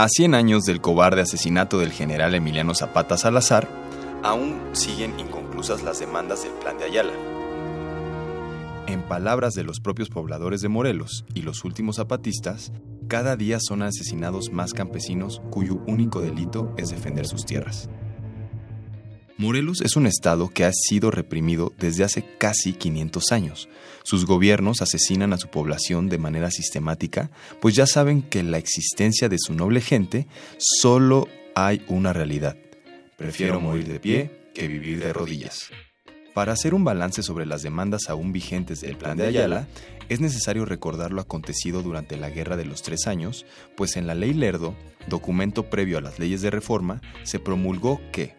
A 100 años del cobarde asesinato del general Emiliano Zapata Salazar, aún siguen inconclusas las demandas del Plan de Ayala. En palabras de los propios pobladores de Morelos y los últimos zapatistas, cada día son asesinados más campesinos cuyo único delito es defender sus tierras. Morelos es un estado que ha sido reprimido desde hace casi 500 años. Sus gobiernos asesinan a su población de manera sistemática, pues ya saben que la existencia de su noble gente solo hay una realidad. Prefiero morir de pie que vivir de rodillas. Para hacer un balance sobre las demandas aún vigentes del Plan de Ayala, es necesario recordar lo acontecido durante la Guerra de los Tres Años, pues en la Ley Lerdo, documento previo a las leyes de reforma, se promulgó que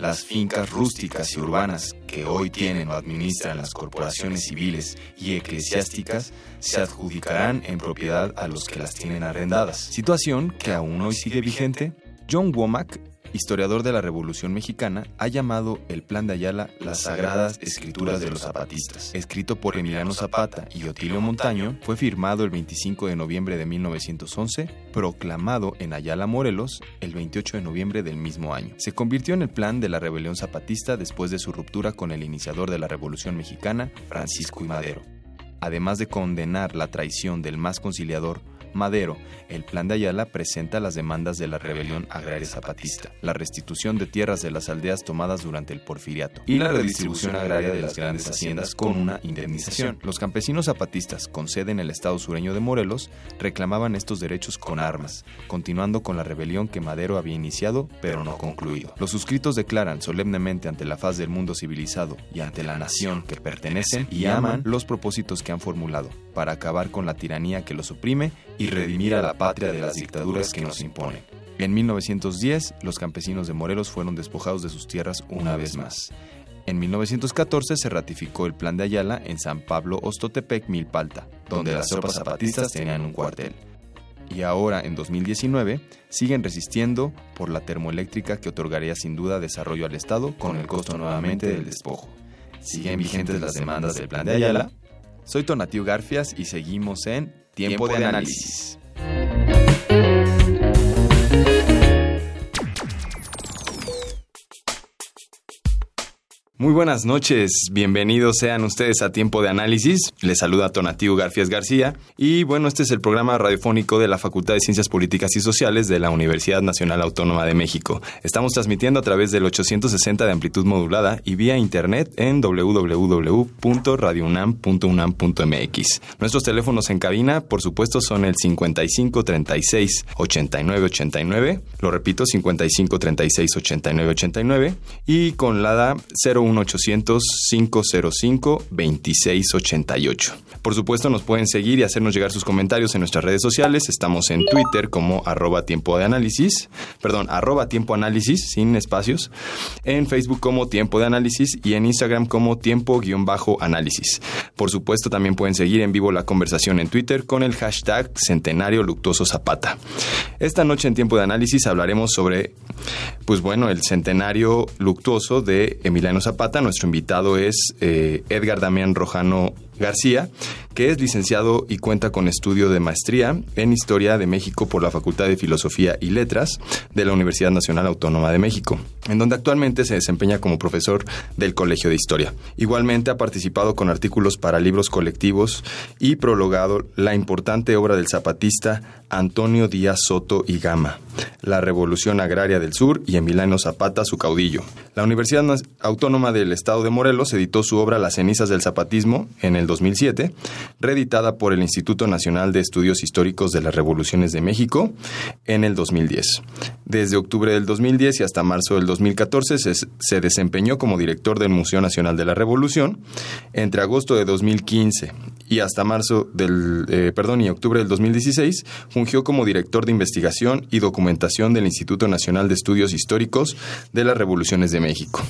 las fincas rústicas y urbanas que hoy tienen o administran las corporaciones civiles y eclesiásticas se adjudicarán en propiedad a los que las tienen arrendadas, situación que aún hoy sigue vigente. John Womack historiador de la Revolución Mexicana, ha llamado el Plan de Ayala las Sagradas Escrituras de los Zapatistas. Escrito por Emiliano Zapata y Otilio Montaño, fue firmado el 25 de noviembre de 1911, proclamado en Ayala, Morelos, el 28 de noviembre del mismo año. Se convirtió en el plan de la rebelión zapatista después de su ruptura con el iniciador de la Revolución Mexicana, Francisco y Madero. Además de condenar la traición del más conciliador Madero, el Plan de Ayala presenta las demandas de la rebelión agraria zapatista, la restitución de tierras de las aldeas tomadas durante el porfiriato y la redistribución agraria de las grandes haciendas con una indemnización. Los campesinos zapatistas, con sede en el estado sureño de Morelos, reclamaban estos derechos con armas, continuando con la rebelión que Madero había iniciado pero no concluido. Los suscritos declaran solemnemente ante la faz del mundo civilizado y ante la nación que pertenecen y aman los propósitos que han formulado para acabar con la tiranía que los oprime y redimir a la patria de las dictaduras que nos imponen. En 1910, los campesinos de Morelos fueron despojados de sus tierras una vez más. En 1914 se ratificó el Plan de Ayala en San Pablo Ostotepec, Milpalta, donde las tropas zapatistas tenían un cuartel. Y ahora, en 2019, siguen resistiendo por la termoeléctrica que otorgaría sin duda desarrollo al Estado con el costo nuevamente del despojo. ¿Siguen vigentes las demandas del Plan de Ayala? Soy Tonatiu Garfias y seguimos en Tiempo de análisis. Muy buenas noches, bienvenidos sean ustedes a Tiempo de Análisis. Les saluda Tonatiuh García García y bueno, este es el programa radiofónico de la Facultad de Ciencias Políticas y Sociales de la Universidad Nacional Autónoma de México. Estamos transmitiendo a través del 860 de amplitud modulada y vía internet en www.radiounam.unam.mx. Nuestros teléfonos en cabina, por supuesto, son el 55 36 89 89, lo repito, 55 36 89 89 y con la 01 1-800-505-2688. Por supuesto, nos pueden seguir y hacernos llegar sus comentarios en nuestras redes sociales. Estamos en Twitter como arroba tiempo de análisis, perdón, arroba tiempo análisis, sin espacios, en Facebook como tiempo de análisis y en Instagram como tiempo-análisis. Por supuesto, también pueden seguir en vivo la conversación en Twitter con el hashtag Centenario Luctuoso Zapata. Esta noche en tiempo de análisis hablaremos sobre, pues bueno, el centenario luctuoso de Emiliano Zapata nuestro invitado es eh, Edgar Damián Rojano García, que es licenciado y cuenta con estudio de maestría en Historia de México por la Facultad de Filosofía y Letras de la Universidad Nacional Autónoma de México, en donde actualmente se desempeña como profesor del Colegio de Historia. Igualmente ha participado con artículos para libros colectivos y prologado la importante obra del zapatista Antonio Díaz Soto y Gama, La Revolución Agraria del Sur y Emiliano Zapata, su caudillo. La Universidad Autónoma del Estado de Morelos editó su obra Las cenizas del zapatismo en el 2007, reeditada por el Instituto Nacional de Estudios Históricos de las Revoluciones de México en el 2010. Desde octubre del 2010 y hasta marzo del 2014 se, desempeñó como director del Museo Nacional de la Revolución. Entre agosto de 2015 y hasta marzo del, eh, perdón, y octubre del 2016, fungió como director de investigación y documentación del Instituto Nacional de Estudios Históricos de las Revoluciones de México.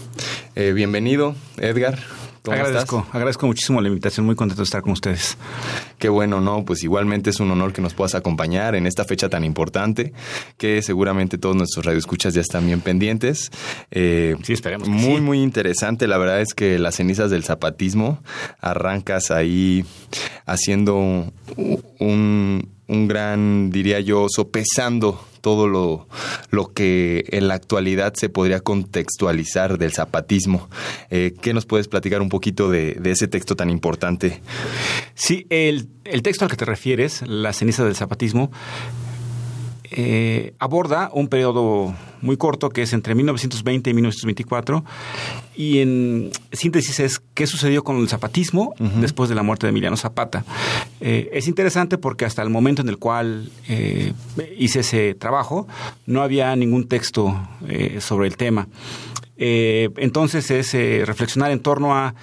Eh, bienvenido, Edgar. Agradezco, agradezco muchísimo la invitación, muy contento de estar con ustedes. Qué bueno, ¿no? Pues igualmente es un honor que nos puedas acompañar en esta fecha tan importante, que seguramente todos nuestros radioescuchas ya están bien pendientes. Eh, sí, esperemos. muy, muy interesante. La verdad es que las cenizas del zapatismo arrancas ahí haciendo un, un gran, diría yo, sopesando todo lo, lo, que en la actualidad se podría contextualizar del zapatismo. Eh, ¿Qué nos puedes platicar un poquito de, de ese texto tan importante? Sí, el, el, texto al que te refieres, La ceniza del zapatismo, eh, aborda un periodo muy corto que es entre 1920 y 1924 y en síntesis es qué sucedió con el zapatismo después de la muerte de Emiliano Zapata. Eh, es interesante porque hasta el momento en el cual eh, hice ese trabajo no había ningún texto sobre el tema. Eh, entonces es eh, reflexionar en torno a,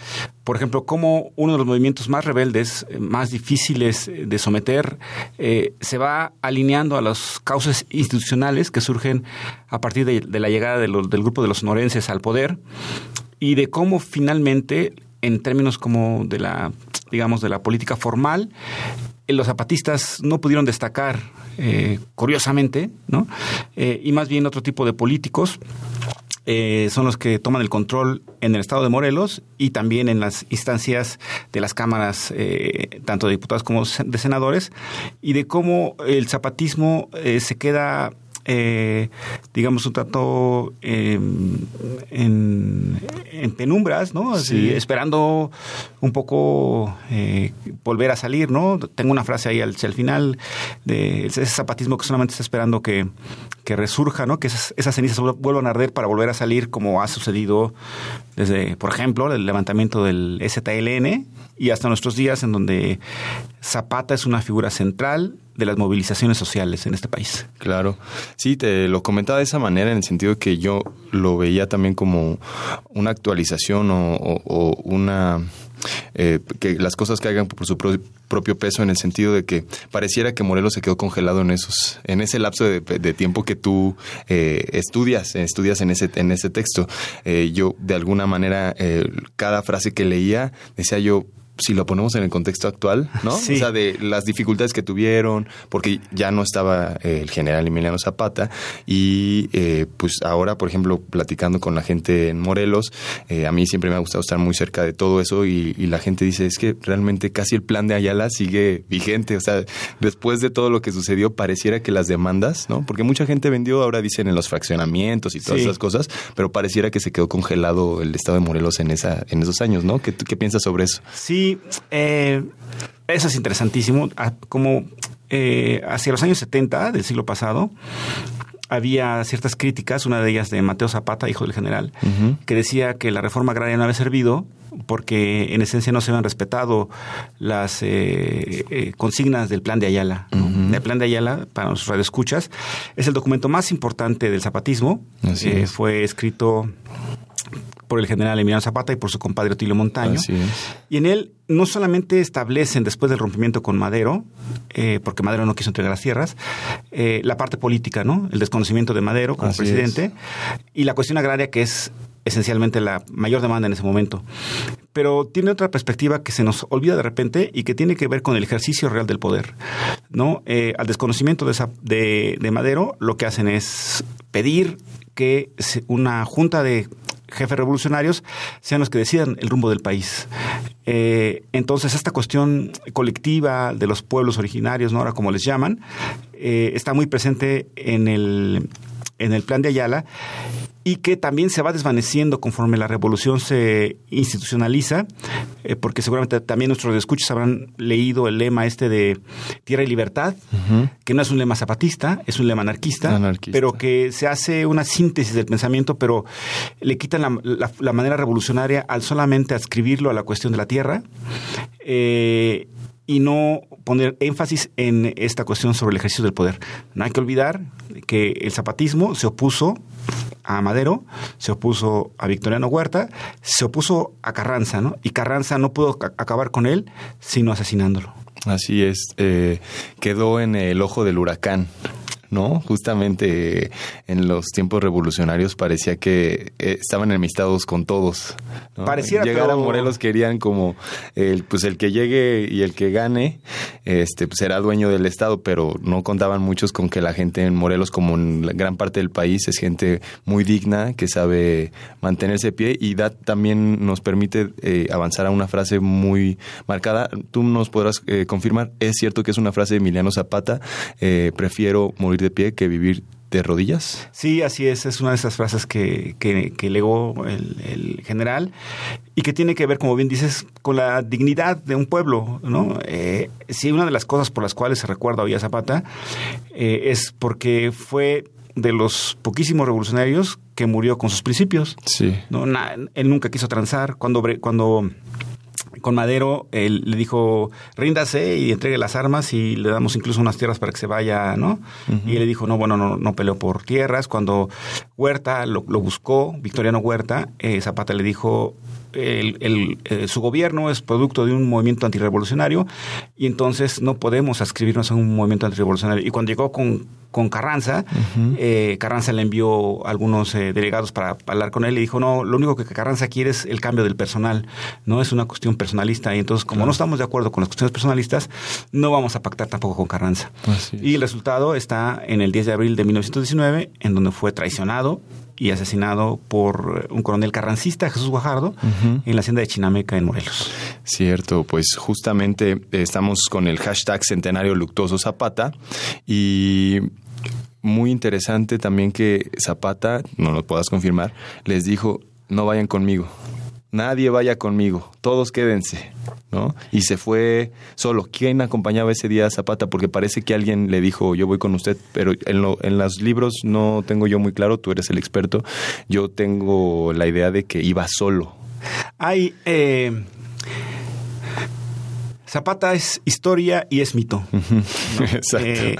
por ejemplo, cómo uno de los movimientos más rebeldes, eh, más difíciles de someter, se va alineando a las causas institucionales que surgen a partir de, la llegada del grupo de los sonorenses al poder y de cómo finalmente, en términos como de la digamos, de la política formal, los zapatistas no pudieron destacar, curiosamente, ¿no? y más bien otro tipo de políticos eh, son los que toman el control en el estado de Morelos y también en las instancias de las cámaras, eh, tanto de diputados como de senadores, y de cómo el zapatismo eh, se queda eh, digamos, un tanto en, penumbras, ¿no? Así, esperando un poco eh, volver a salir, ¿no? Tengo una frase ahí al, final de ese zapatismo que solamente está esperando que, que resurja, ¿no? Que esas, cenizas vuelvan a arder para volver a salir como ha sucedido desde, por ejemplo, el levantamiento del STLN y hasta nuestros días en donde Zapata es una figura central de las movilizaciones sociales en este país. Claro, sí, te lo comentaba de esa manera en el sentido que yo lo veía también como una actualización o, una... Eh, que las cosas caigan por su propio peso en el sentido de que pareciera que Morelos se quedó congelado en esos en ese lapso de, tiempo que tú eh, estudias estudias en ese en ese texto. Eh, yo de alguna manera cada frase que leía decía yo si lo ponemos en el contexto actual, ¿no? O sea, de las dificultades que tuvieron, porque ya no estaba eh, el general Emiliano Zapata, y eh, pues ahora, por ejemplo, platicando con la gente en Morelos, eh, a mí siempre me ha gustado estar muy cerca de todo eso, y, la gente dice, es que realmente casi el plan de Ayala sigue vigente, o sea, después de todo lo que sucedió, pareciera que las demandas, ¿no? Porque mucha gente vendió, ahora dicen en los fraccionamientos y todas esas cosas, pero pareciera que se quedó congelado el estado de Morelos en, esa, en esos años, ¿no? ¿Qué, qué piensas sobre eso? Sí, eh, eso es interesantísimo. Como eh, hacia los años 70 del siglo pasado, había ciertas críticas, una de ellas de Mateo Zapata, hijo del general, que decía que la reforma agraria no había servido porque en esencia no se habían respetado las eh, consignas del plan de Ayala. El plan de Ayala, para los radioescuchas, es el documento más importante del zapatismo. fue escrito por el general Emiliano Zapata y por su compadre Otilio Montaño. Y en él no solamente establecen, después del rompimiento con Madero, eh, porque Madero no quiso entregar las tierras, eh, la parte política, ¿no? El desconocimiento de Madero como presidente y la cuestión agraria que es esencialmente la mayor demanda en ese momento. Pero tiene otra perspectiva que se nos olvida de repente y que tiene que ver con el ejercicio real del poder. ¿no? Eh, al desconocimiento de, de, de Madero, lo que hacen es pedir que una junta de jefes revolucionarios sean los que decidan el rumbo del país. Eh, entonces, esta cuestión colectiva de los pueblos originarios, ¿no? ahora como les llaman, eh, está muy presente en el, en el plan de Ayala y que también se va desvaneciendo conforme la revolución se institucionaliza, eh, porque seguramente también nuestros escuchas habrán leído el lema este de tierra y libertad, que no es un lema zapatista, es un lema anarquista, pero que se hace una síntesis del pensamiento, pero le quitan la, manera revolucionaria al solamente adscribirlo a la cuestión de la tierra. Eh, y no poner énfasis en esta cuestión sobre el ejercicio del poder. No hay que olvidar que el zapatismo se opuso a Madero, se opuso a Victoriano Huerta, se opuso a Carranza, ¿no? Y Carranza no pudo acabar con él sino asesinándolo. Así es, eh, quedó en el ojo del huracán. ¿No? Justamente en los tiempos revolucionarios parecía que eh, estaban enemistados con todos. Pareciera, Llegar a Morelos querían como el, pues el que llegue y el que gane, este, pues será dueño del Estado, pero no contaban muchos con que la gente en Morelos, como en gran parte del país, es gente muy digna, que sabe mantenerse de pie y da, también nos permite eh, avanzar a una frase muy marcada. Tú nos podrás eh, confirmar, es cierto que es una frase de Emiliano Zapata, prefiero morir de pie que vivir de rodillas. Sí, así es, es una de esas frases que, que, legó el, general y que tiene que ver, como bien dices, con la dignidad de un pueblo, ¿no? Eh, sí, una de las cosas por las cuales se recuerda hoy a Zapata eh, es porque fue de los poquísimos revolucionarios que murió con sus principios. Sí. ¿no? él nunca quiso transar. Cuando, cuando con Madero, él le dijo, ríndase y entregue las armas y le damos incluso unas tierras para que se vaya, ¿no? Y él le dijo, no, bueno, no, no peleó por tierras. Cuando Huerta lo, buscó, Victoriano Huerta, eh, Zapata le dijo, el, eh, su gobierno es producto de un movimiento antirrevolucionario y entonces no podemos adscribirnos a un movimiento antirrevolucionario. Y cuando llegó con, con Carranza, eh, Carranza le envió algunos eh, delegados para hablar con él y dijo, no, lo único que Carranza quiere es el cambio del personal, no es una cuestión personalista. Y entonces, como no estamos de acuerdo con las cuestiones personalistas, no vamos a pactar tampoco con Carranza. Y el resultado está en el 10 de abril de 1919, en donde fue traicionado y asesinado por un coronel carrancista, Jesús Guajardo, en la hacienda de Chinameca, en Morelos. Cierto, pues justamente estamos con el hashtag Centenario Luctuoso Zapata y muy interesante también que Zapata, no lo puedas confirmar, les dijo, no vayan conmigo, nadie vaya conmigo, todos quédense, ¿no? Y se fue solo. ¿Quién acompañaba ese día a Zapata? Porque parece que alguien le dijo, yo voy con usted, pero en, lo, en los libros no tengo yo muy claro, tú eres el experto, yo tengo la idea de que iba solo. Hay... Eh, Zapata es historia y es mito. Exacto. Eh,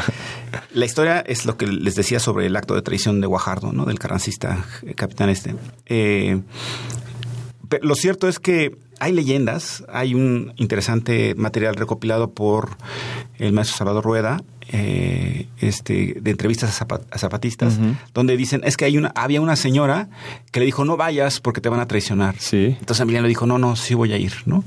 la historia es lo que les decía sobre el acto de traición de Guajardo, ¿no? Del carrancista capitán este. Eh, lo cierto es que hay leyendas, hay un interesante material recopilado por el maestro Salvador Rueda eh, este, de entrevistas a, zapatistas, donde dicen, es que hay una, había una señora que le dijo, no vayas porque te van a traicionar. Sí. Entonces Emiliano le dijo, no, no, sí voy a ir, ¿no?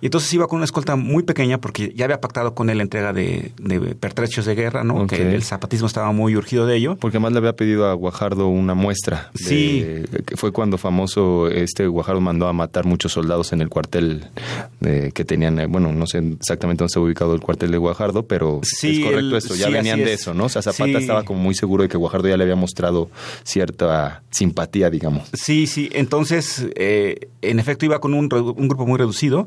Y entonces iba con una escolta muy pequeña porque ya había pactado con él la entrega de, pertrechos de guerra, ¿no? Que el zapatismo estaba muy urgido de ello. Porque más le había pedido a Guajardo una muestra. sí. Que fue cuando famoso este Guajardo mandó a matar muchos soldados en el cuartel que tenían, eh, bueno, no sé exactamente dónde está ubicado el cuartel de Guajardo, pero sí, es correcto ya venían de eso, ¿no? O sea, Zapata estaba como muy seguro de que Guajardo ya le había mostrado cierta simpatía, digamos. Sí, sí, entonces, eh, en efecto, iba con un, grupo muy reducido.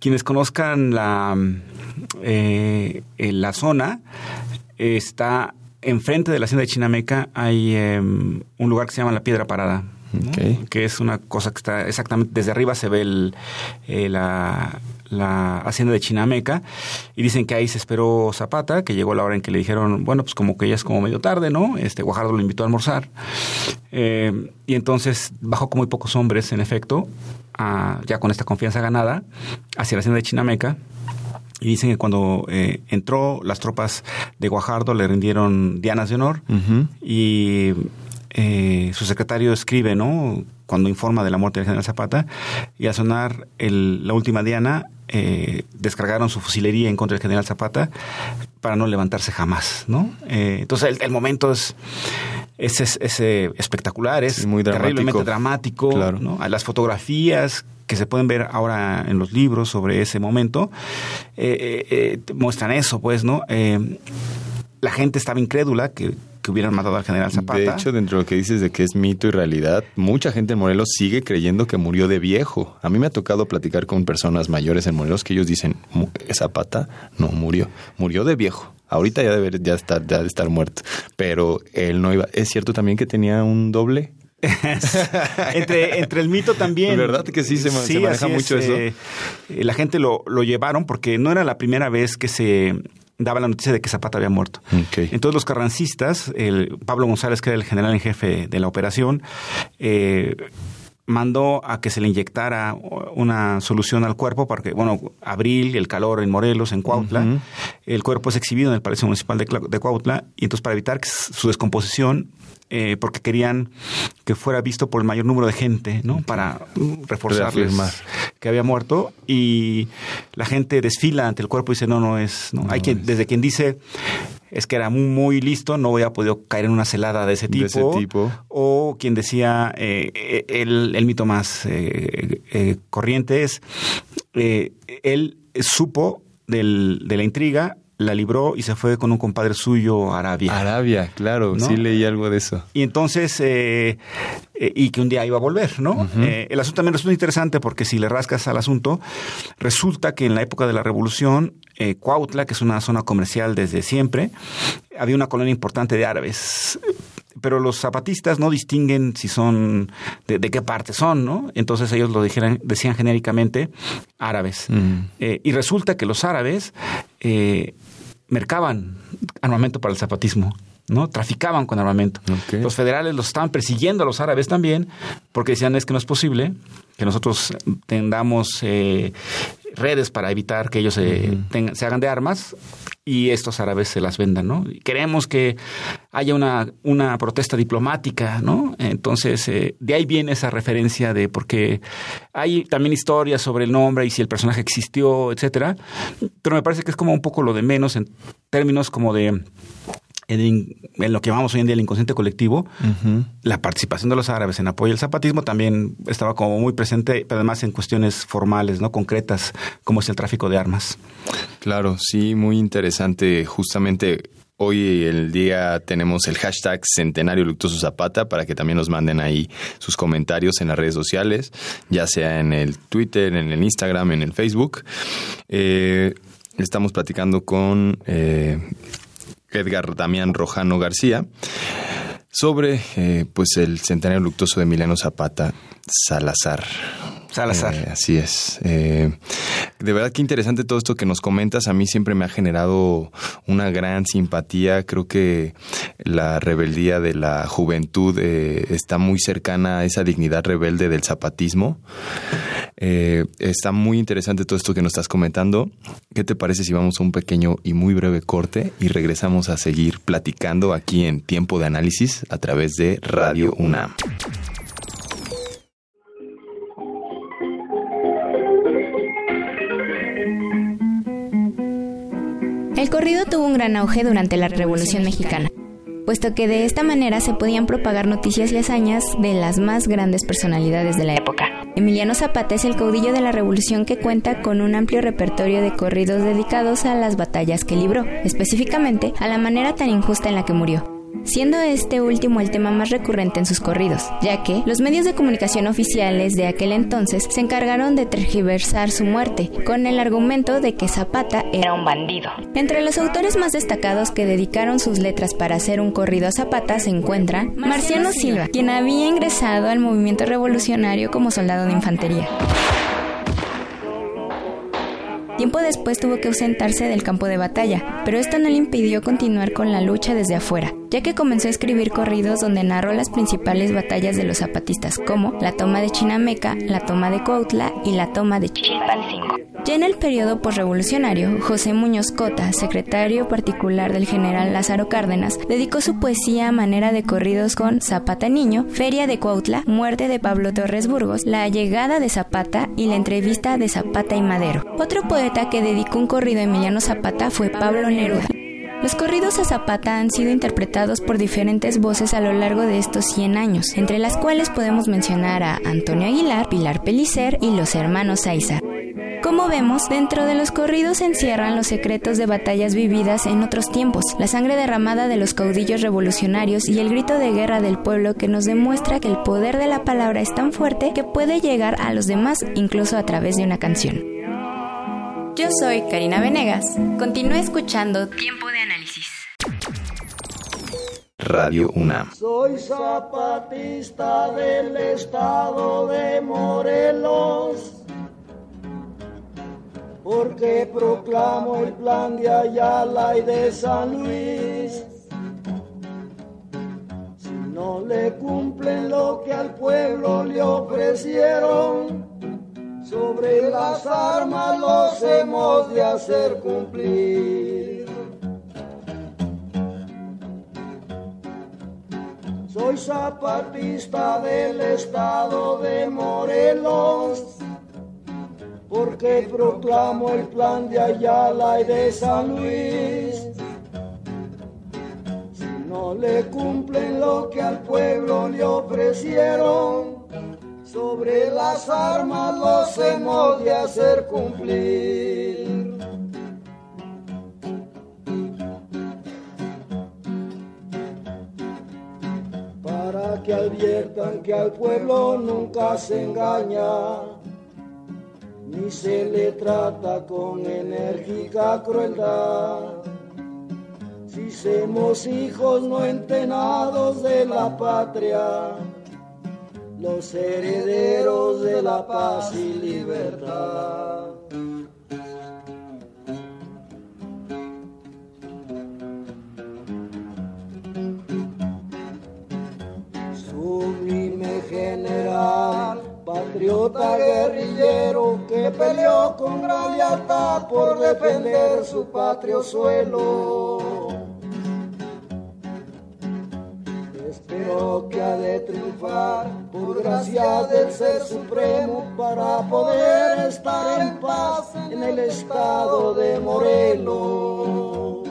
Quienes conozcan la, eh, la zona, está enfrente de la hacienda de Chinameca, hay em, un lugar que se llama La Piedra Parada. que es una cosa que está exactamente desde arriba se ve el, eh, la, la hacienda de Chinameca y dicen que ahí se esperó Zapata, que llegó la hora en que le dijeron, bueno, pues como que ya es como medio tarde, ¿no? Este Guajardo lo invitó a almorzar eh, y entonces bajó con muy pocos hombres, en efecto, ya con esta confianza ganada, hacia la hacienda de Chinameca. Y dicen que cuando eh, entró, las tropas de Guajardo le rindieron dianas de honor y eh, su secretario escribe, ¿no? Cuando informa de la muerte del general Zapata, y al sonar la última diana, eh, descargaron su fusilería en contra del general Zapata para no levantarse jamás, ¿no? Eh, entonces el, momento es, es, espectacular, es muy terriblemente dramático, ¿no? Las fotografías que se pueden ver ahora en los libros sobre ese momento, muestran eso, pues, ¿no? la gente estaba incrédula que, que, hubieran matado al general Zapata. De hecho, dentro de lo que dices de que es mito y realidad, mucha gente en Morelos sigue creyendo que murió de viejo. A mí me ha tocado platicar con personas mayores en Morelos que ellos dicen, Zapata no murió, murió de viejo. Ahorita ya debe ya estar, ya debe estar muerto. Pero él no iba. ¿Es cierto también que tenía un doble? entre, entre el mito también. ¿Verdad que sí se, maneja mucho eso? Eh, la gente lo, lo llevaron porque no era la primera vez que se daba la noticia de que Zapata había muerto. Entonces los carrancistas, el Pablo González, que era el general en jefe de la operación, eh, mandó a que se le inyectara una solución al cuerpo porque, bueno, abril, el calor en Morelos, en Cuautla, el cuerpo es exhibido en el Palacio Municipal de, de Cuautla y entonces para evitar su descomposición eh, porque querían que fuera visto por el mayor número de gente, ¿no? Para reforzar que había muerto y la gente desfila ante el cuerpo y dice no, no es, no. Hay quien, desde quien dice es que era muy, muy listo, no había podido caer en una celada de ese tipo. O quien decía, eh, el, el, mito más eh, eh, corriente es, él supo del, de la intriga, la libró y se fue con un compadre suyo a Arabia. Arabia, claro, sí leí algo de eso. Y entonces, eh, eh, y que un día iba a volver, ¿no? Eh, el asunto también resulta interesante porque si le rascas al asunto, resulta que en la época de la Revolución, Cuautla, que es una zona comercial desde siempre, había una colonia importante de árabes pero los zapatistas no distinguen si son de, qué parte son, ¿no? Entonces ellos lo dijeran, decían genéricamente árabes. y resulta que los árabes mercaban armamento para el zapatismo. ¿no? Traficaban con armamento. Los federales los estaban persiguiendo a los árabes también, porque decían es que no es posible que nosotros tengamos eh, redes para evitar que ellos se, se hagan de armas y estos árabes se las vendan, ¿no? Queremos que haya una, una protesta diplomática, ¿no? Entonces, eh, de ahí viene esa referencia de porque hay también historias sobre el nombre y si el personaje existió, etcétera, pero me parece que es como un poco lo de menos en términos como de en, lo que llamamos hoy en día el inconsciente colectivo, la participación de los árabes en apoyo al zapatismo también estaba como muy presente, pero además en cuestiones formales, no concretas, como es el tráfico de armas. Claro, sí, muy interesante. Justamente Hoy el día tenemos el hashtag Centenario Luctuoso Zapata para que también nos manden ahí sus comentarios en las redes sociales, ya sea en el Twitter, en el Instagram, en el Facebook. Eh, estamos platicando con eh, Edgar Damián Rojano García sobre eh, pues el centenario luctuoso de Emiliano Zapata Salazar. Salazar. Eh, así es. Eh, de verdad que interesante todo esto que nos comentas. A mí siempre me ha generado una gran simpatía. Creo que la rebeldía de la juventud eh, está muy cercana a esa dignidad rebelde del zapatismo. está muy interesante todo esto que nos estás comentando. ¿Qué te parece si vamos a un pequeño y muy breve corte y regresamos a seguir platicando aquí en Tiempo de Análisis a través de Radio UNAM? Gran auge durante la Revolución Mexicana, puesto que de esta manera se podían propagar noticias y hazañas de las más grandes personalidades de la época. Emiliano Zapata es el caudillo de la revolución que cuenta con un amplio repertorio de corridos dedicados a las batallas que libró, específicamente a la manera tan injusta en la que murió siendo este último el tema más recurrente en sus corridos, ya que los medios de comunicación oficiales de aquel entonces se encargaron de tergiversar su muerte, con el argumento de que Zapata era un bandido. Entre los autores más destacados que dedicaron sus letras para hacer un corrido a Zapata se encuentra Marciano Silva, quien había ingresado al movimiento revolucionario como soldado de infantería. Tiempo después tuvo que ausentarse del campo de batalla, pero esto no le impidió continuar con la lucha desde afuera, ya que comenzó a escribir corridos donde narró las principales batallas de los zapatistas, como la toma de Chinameca, la toma de Cuautla y la toma de Chilpancingo. Ya en el periodo posrevolucionario, José Muñoz Cota, secretario particular del general Lázaro Cárdenas, dedicó su poesía a manera de corridos con Zapata Niño, Feria de Cuautla, Muerte de Pablo Torres Burgos, La llegada de Zapata y la entrevista de Zapata y Madero. Otro poeta que dedicó un corrido a Emiliano Zapata fue Pablo Neruda. Los corridos a Zapata han sido interpretados por diferentes voces a lo largo de estos 100 años, entre las cuales podemos mencionar a Antonio Aguilar, Pilar Pellicer y los hermanos Aiza. Como vemos, dentro de los corridos se encierran los secretos de batallas vividas en otros tiempos, la sangre derramada de los caudillos revolucionarios y el grito de guerra del pueblo que nos demuestra que el poder de la palabra es tan fuerte que puede llegar a los demás incluso a través de una canción. Yo soy Karina Venegas. Continúe escuchando Tiempo de Análisis. Radio UNAM. Soy zapatista del estado de Morelos, porque proclamo el plan de Ayala y de San Luis. Si no le cumplen lo que al pueblo le ofrecieron, sobre las armas los hemos de hacer cumplir. Soy zapatista del estado de Morelos, porque proclamo el plan de Ayala y de San Luis. Si no le cumplen lo que al pueblo le ofrecieron, sobre las armas los hemos de hacer cumplir. Para que adviertan que al pueblo nunca se engaña, ni se le trata con enérgica crueldad. Si somos hijos no entenados de la patria, los herederos de la paz y libertad. Sublime general, patriota guerrillero que peleó con gran lealtad por defender su patrio suelo. Espero que ha de triunfar por gracia del Ser Supremo para poder estar en paz en el estado de Morelos.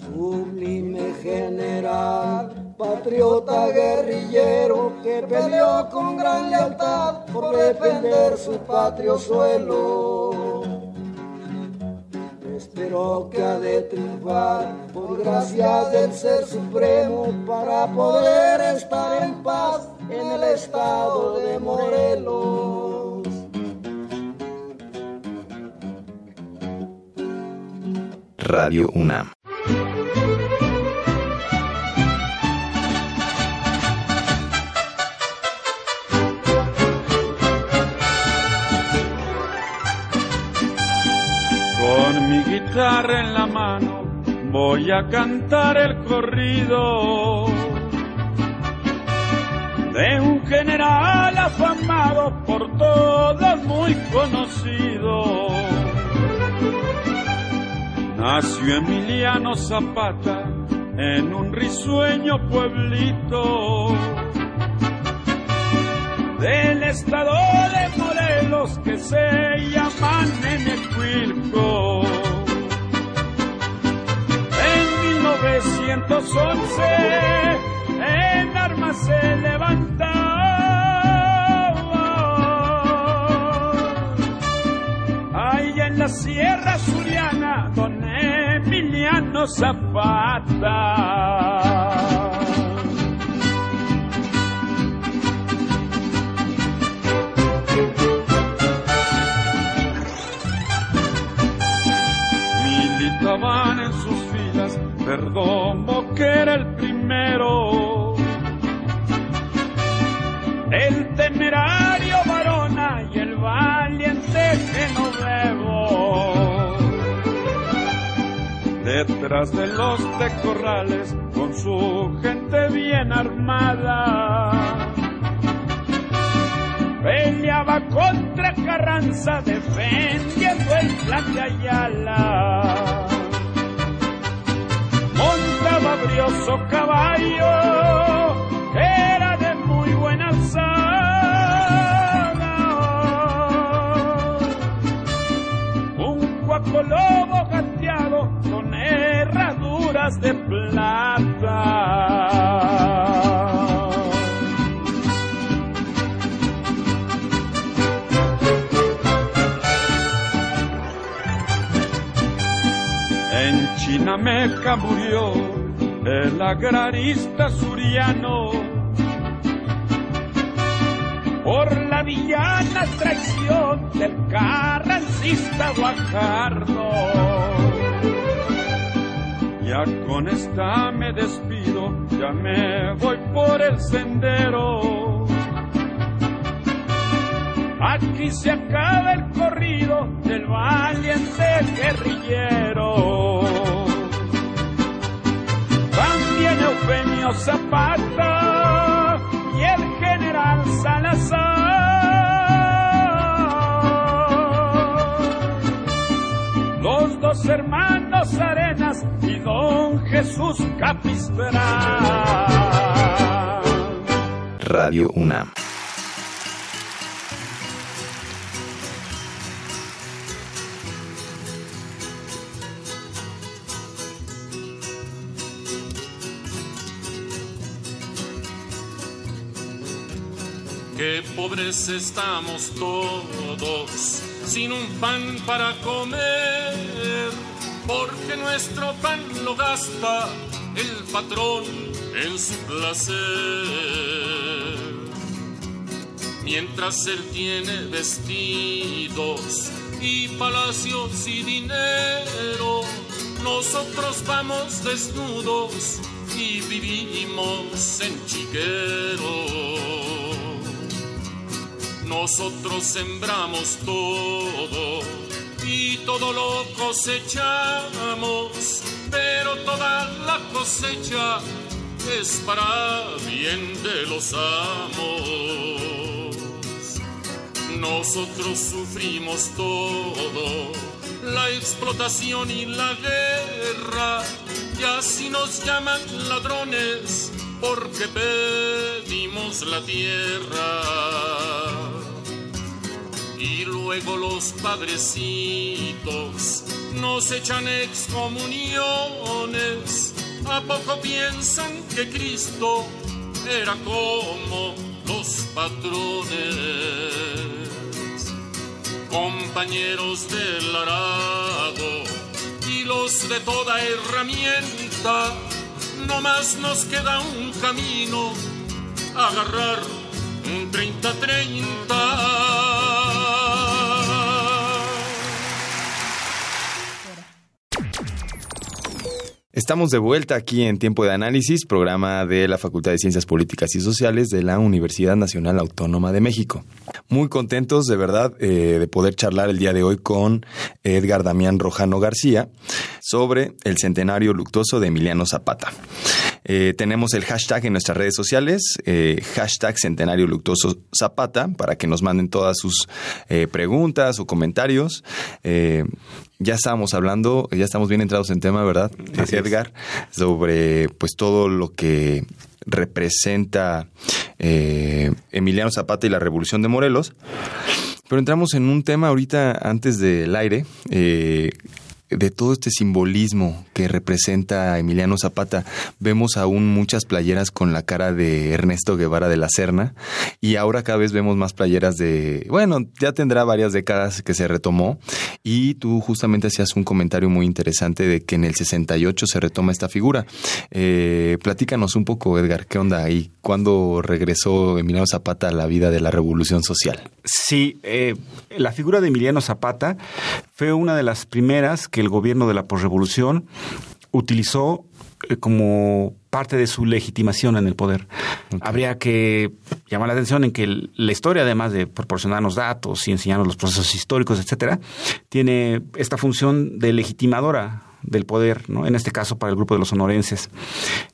Sublime general, patriota guerrillero que peleó con gran lealtad por defender su patrio suelo. Espero que ha de triunfar por gracia del Ser Supremo para poder estar en paz en el estado de Morelos. Radio UNAM. en la mano, voy a cantar el corrido de un general afamado por todos muy conocido. Nació Emiliano Zapata en un risueño pueblito del estado de Morelos que se llaman Enecuilco. 911 en armas se levantaba. Ahí en la Sierra Suriana, don Emiliano Zapata. Detrás de los de corrales con su gente bien armada peleaba contra Carranza defendiendo el plan de Ayala. Montaba brioso caballo, de plata. En Chinameca murió el agrarista suriano por la villana traición del carrancista Guajardo. Ya con esta me despido, ya me voy por el sendero. Aquí se acaba el corrido del valiente guerrillero. También Eufemio Zapata y el general Salazar. Los dos hermanos Arenas y don Jesús Capistrán. Radio UNAM. Qué pobres estamos todos, sin un pan para comer, porque nuestro pan lo gasta el patrón en su placer. Mientras él tiene vestidos y palacios y dinero, nosotros vamos desnudos y vivimos en chiqueros. Nosotros sembramos todo y todo lo cosechamos, pero toda la cosecha es para bien de los amos. Nosotros sufrimos todo, la explotación y la guerra, y así nos llaman ladrones porque pedimos la tierra y luego los padrecitos nos echan excomuniones. ¿A poco piensan que Cristo era como los patrones? Compañeros del arado y los de toda herramienta, no más nos queda un camino, agarrar un 30-30. Estamos de vuelta aquí en Tiempo de Análisis, programa de la Facultad de Ciencias Políticas y Sociales de la Universidad Nacional Autónoma de México. Muy contentos, de verdad, eh, de poder charlar el día de hoy con Edgar Damián Rojano García sobre el centenario luctuoso de Emiliano Zapata. Eh, tenemos el hashtag en nuestras redes sociales, eh, hashtag Centenario Luctuoso Zapata, para que nos manden todas sus eh, preguntas o comentarios. Eh, ya estábamos hablando, ya estamos bien entrados en tema, ¿verdad, Así es. Edgar? Sobre pues todo lo que representa eh, Emiliano Zapata y la Revolución de Morelos. Pero entramos en un tema ahorita antes del aire, eh, de todo este simbolismo que representa a Emiliano Zapata. Vemos aún muchas playeras con la cara de Ernesto Guevara de la Serna y ahora cada vez vemos más playeras de, bueno, ya tendrá varias décadas que se retomó y tú justamente hacías un comentario muy interesante de que en el 68 se retoma esta figura. Eh, platícanos un poco, Edgar, ¿qué onda ahí? ¿Cuándo regresó Emiliano Zapata a la vida de la revolución social? Sí, eh, la figura de Emiliano Zapata fue una de las primeras que el gobierno de la posrevolución utilizó eh, como parte de su legitimación en el poder. Habría que llamar la atención en que la historia, además de proporcionarnos datos y enseñarnos los procesos históricos, etcétera, tiene esta función de legitimadora del poder, ¿no? en este caso para el grupo de los sonorenses.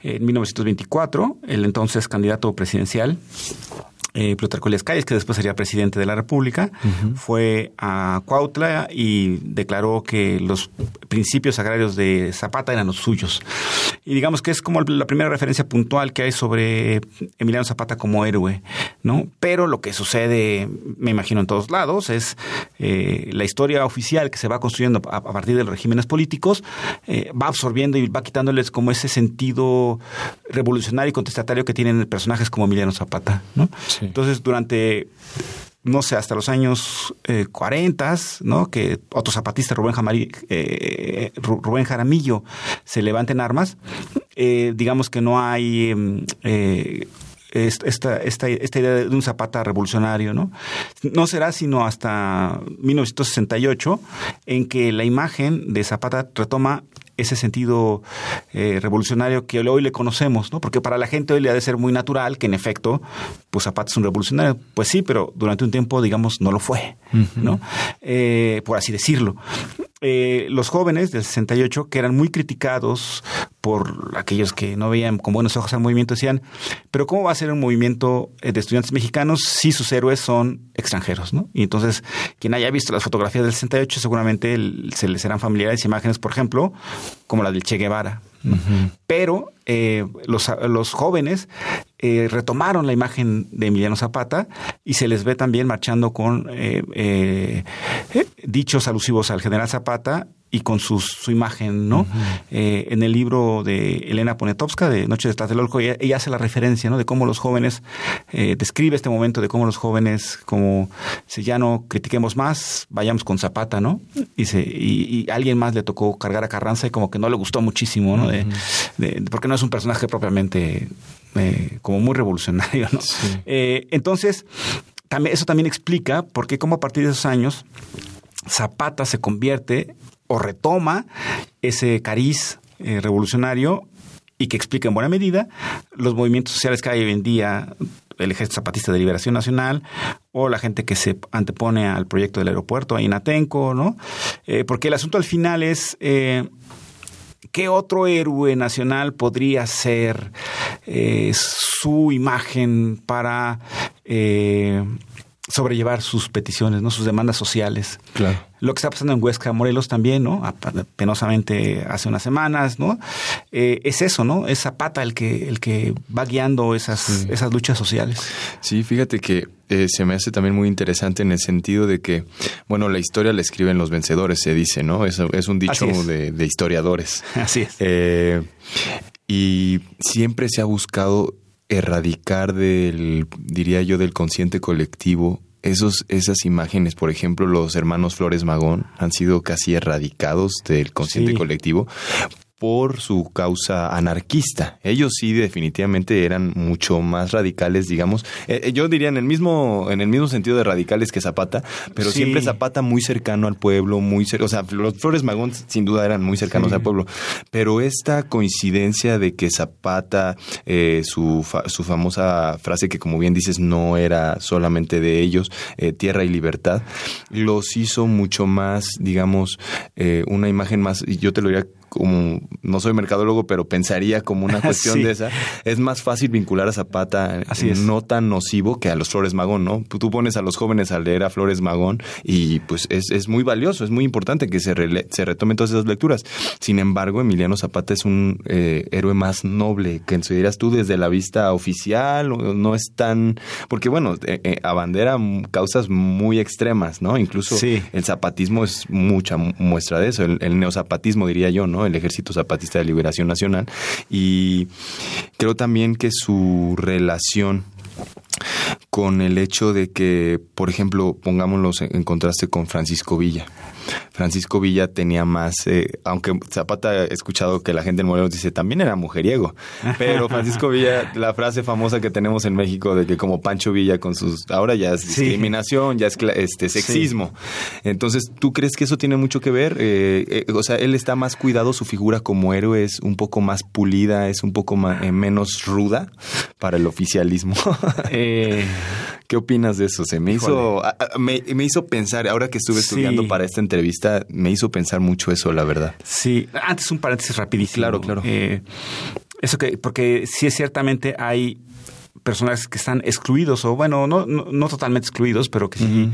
En 1924, el entonces candidato presidencial, eh, Plutarco Elías Calles, que después sería presidente de la República, fue a Cuautla y declaró que los principios agrarios de Zapata eran los suyos. Y digamos que es como la primera referencia puntual que hay sobre Emiliano Zapata como héroe, ¿no? Pero lo que sucede, me imagino, en todos lados, es eh, la historia oficial que se va construyendo a, partir de los regímenes políticos, eh, va absorbiendo y va quitándoles como ese sentido revolucionario y contestatario que tienen personajes como Emiliano Zapata, ¿no? Entonces, durante no sé, hasta los años eh, 40, ¿no? Que otro zapatista, Rubén, eh, Rubén Jaramillo, se levanta en armas. Eh, digamos que no hay em, eh, esta, esta, esta, idea de un Zapata revolucionario, ¿no? No será sino hasta 1968 en que la imagen de Zapata retoma ese sentido eh, revolucionario que hoy le conocemos, ¿no? Porque para la gente hoy le ha de ser muy natural que en efecto, pues Zapata es un revolucionario. Pues sí, pero durante un tiempo, digamos, no lo fue, ¿no? Eh, por así decirlo. Eh, los jóvenes del 68, que eran muy criticados por aquellos que no veían con buenos ojos al movimiento, decían, pero ¿cómo va a ser un movimiento de estudiantes mexicanos si sus héroes son extranjeros? ¿no? Y entonces, quien haya visto las fotografías del 68, seguramente se les serán familiares imágenes, por ejemplo, como la del Che Guevara. Pero eh, los, los, jóvenes eh, retomaron la imagen de Emiliano Zapata y se les ve también marchando con eh, dichos alusivos al general Zapata y con su, su imagen, ¿no? eh, en el libro de Elena Poniatowska, de Noche de Tlatelolco, ella, ella, hace la referencia, ¿no? De cómo los jóvenes, eh, describe este momento de cómo los jóvenes, como si ya no critiquemos más, vayamos con Zapata, ¿no? Y, se, y, y, alguien más le tocó cargar a Carranza y como que no le gustó muchísimo, ¿no? de, de, porque no es un personaje propiamente eh, como muy revolucionario, ¿no? Sí. Eh, entonces, también, eso también explica por qué como a partir de esos años Zapata se convierte o retoma ese cariz eh, revolucionario y que explica en buena medida los movimientos sociales que hay hoy en día, el Ejército Zapatista de Liberación Nacional o la gente que se antepone al proyecto del aeropuerto ahí en Atenco, ¿no? Eh, porque el asunto al final es eh, ¿qué otro héroe nacional podría ser eh, su imagen para eh, sobrellevar sus peticiones, ¿no? sus demandas sociales. Claro. Lo que está pasando en Huesca, Morelos también, ¿no? Penosamente hace unas semanas, ¿no? Eh, es eso, ¿no? Es Zapata el que, el que va guiando esas, sí. esas luchas sociales. Sí, fíjate que eh, se me hace también muy interesante en el sentido de que, bueno, la historia la escriben los vencedores, se dice, ¿no? Es, es un dicho es. de, de, historiadores. Así es. Eh, y siempre se ha buscado erradicar del, diría yo, del consciente colectivo esos, esas imágenes, por ejemplo, los hermanos Flores Magón han sido casi erradicados del consciente sí. colectivo por su causa anarquista. Ellos sí definitivamente eran mucho más radicales, digamos. Eh, yo diría en el mismo en el mismo sentido de radicales que Zapata, pero sí. siempre Zapata muy cercano al pueblo, muy cer o sea, los Flores Magón sin duda eran muy cercanos sí. al pueblo, pero esta coincidencia de que Zapata eh, su fa su famosa frase que como bien dices no era solamente de ellos, eh, tierra y libertad, los hizo mucho más, digamos, eh, una imagen más yo te lo diría como no soy mercadólogo, pero pensaría como una cuestión sí. de esa. Es más fácil vincular a Zapata Así es. no tan nocivo que a los Flores Magón, ¿no? Tú pones a los jóvenes a leer a Flores Magón y pues es, es muy valioso, es muy importante que se, rele se retomen todas esas lecturas. Sin embargo, Emiliano Zapata es un eh, héroe más noble, que consideras tú desde la vista oficial, no es tan... Porque bueno, eh, eh, abandera causas muy extremas, ¿no? Incluso sí. el zapatismo es mucha muestra de eso, el, el neozapatismo diría yo, ¿no? El Ejército Zapatista de Liberación Nacional. Y creo también que su relación con el hecho de que, por ejemplo, pongámoslo en contraste con Francisco Villa. Francisco Villa tenía más, eh, aunque Zapata he escuchado que la gente en Morelos dice también era mujeriego, pero Francisco Villa, la frase famosa que tenemos en México de que como Pancho Villa con sus, ahora ya es sí. discriminación, ya es este sexismo. Sí. Entonces, ¿tú crees que eso tiene mucho que ver? Eh, eh, o sea, él está más cuidado, su figura como héroe es un poco más pulida, es un poco más, eh, menos ruda para el oficialismo. ¿Qué opinas de eso? Se me hizo, me, me, hizo pensar, ahora que estuve estudiando sí. para esta entrevista, me hizo pensar mucho eso, la verdad. Sí, antes un paréntesis rapidísimo. Claro, claro. Eh, eso que, porque sí, ciertamente hay personajes que están excluidos, o bueno, no, no, no totalmente excluidos, pero que sí uh -huh.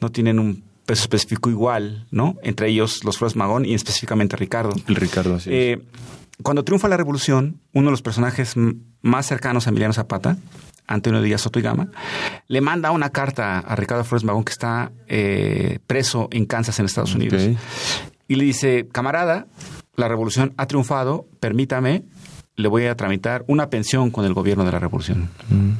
no tienen un pero se especificó igual, ¿no? Entre ellos los Flores Magón y específicamente Ricardo. El Ricardo, sí. Eh, cuando triunfa la revolución, uno de los personajes más cercanos a Emiliano Zapata, Antonio Díaz Soto y Gama, le manda una carta a Ricardo Flores Magón que está eh, preso en Kansas, en Estados Unidos. Y le dice, camarada, la revolución ha triunfado, permítame, le voy a tramitar una pensión con el gobierno de la revolución. Mm.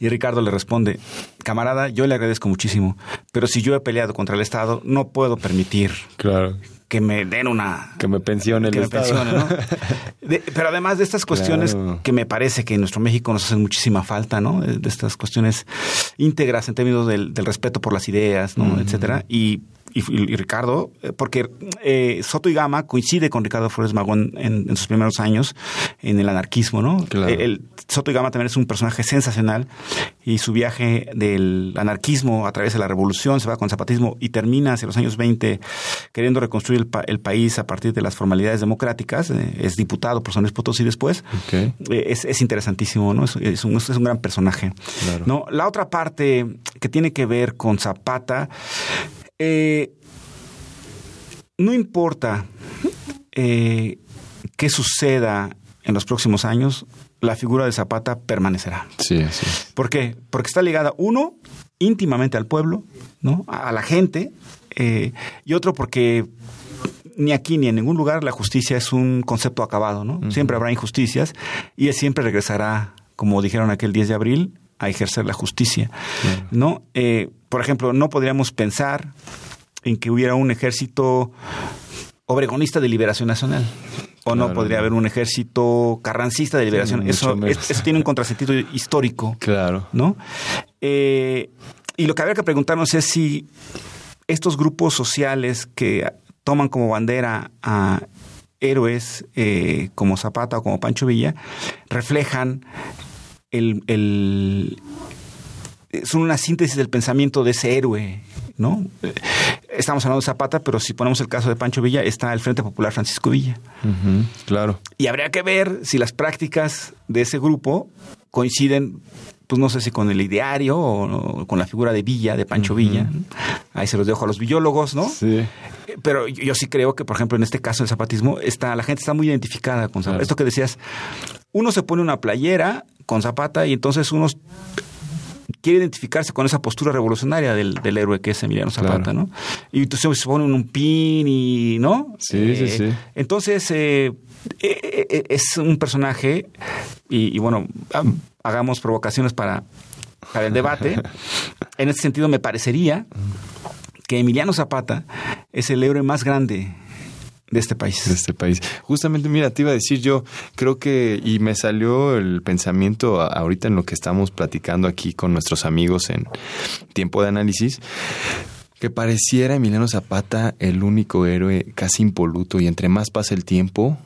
Y Ricardo le responde, camarada, yo le agradezco muchísimo, pero si yo he peleado contra el Estado, no puedo permitir claro. Que me den una... Que me pensione el que Estado. Me pensione, ¿no? pero además de estas cuestiones que me parece que en nuestro México nos hacen muchísima falta, ¿no? De estas cuestiones íntegras en términos del, del respeto por las ideas, ¿no? Etcétera. Y y, Ricardo, eh, porque eh, Soto y Gama coincide con Ricardo Flores Magón en, sus primeros años en el anarquismo, ¿no? El, Soto y Gama también es un personaje sensacional y su viaje del anarquismo a través de la revolución se va con el zapatismo y termina hacia los años 20 queriendo reconstruir el, país a partir de las formalidades democráticas. Eh, es diputado por San Luis Potosí después. Es, interesantísimo, ¿no? Es, un, es un gran personaje. ¿no? La otra parte que tiene que ver con Zapata eh, no importa eh, qué suceda en los próximos años, la figura de Zapata permanecerá. Sí, sí. ¿Por qué? Porque está ligada, uno, íntimamente al pueblo, ¿no? A la gente, eh, y otro porque ni aquí ni en ningún lugar la justicia es un concepto acabado, ¿no? Siempre habrá injusticias y él siempre regresará, como dijeron aquel 10 de abril, a ejercer la justicia, ¿no? Eh, por ejemplo, no podríamos pensar en que hubiera un ejército obregonista de liberación nacional. O no podría haber un ejército carrancista de liberación. eso, eso tiene un contrasentido histórico. Claro. ¿No? Eh, y lo que habría que preguntarnos es si estos grupos sociales que toman como bandera a héroes eh, como Zapata o como Pancho Villa reflejan el, son una síntesis del pensamiento de ese héroe, ¿no? Estamos hablando de Zapata, pero si ponemos el caso de Pancho Villa, está el Frente Popular Francisco Villa. claro. Y habría que ver si las prácticas de ese grupo coinciden, pues no sé si con el ideario o, con la figura de Villa, de Pancho Villa. Ahí se los dejo a los biólogos, ¿no? Sí. Pero yo, sí creo que, por ejemplo, en este caso del zapatismo, está, la gente está muy identificada con Zapata. Esto que decías, uno se pone una playera con Zapata y entonces uno quiere identificarse con esa postura revolucionaria del, del héroe que es Emiliano Zapata, ¿no? Y entonces se ponen un pin y, ¿no? Sí, sí, sí. Entonces, eh, eh, eh, es un personaje y, bueno, hagamos provocaciones para, para el debate. en ese sentido, me parecería que Emiliano Zapata es el héroe más grande de este país. De este país. Justamente, mira, te iba a decir yo, creo que, y me salió el pensamiento ahorita en lo que estamos platicando aquí con nuestros amigos en tiempo de análisis, que pareciera Emiliano Zapata el único héroe casi impoluto y entre más pasa el tiempo,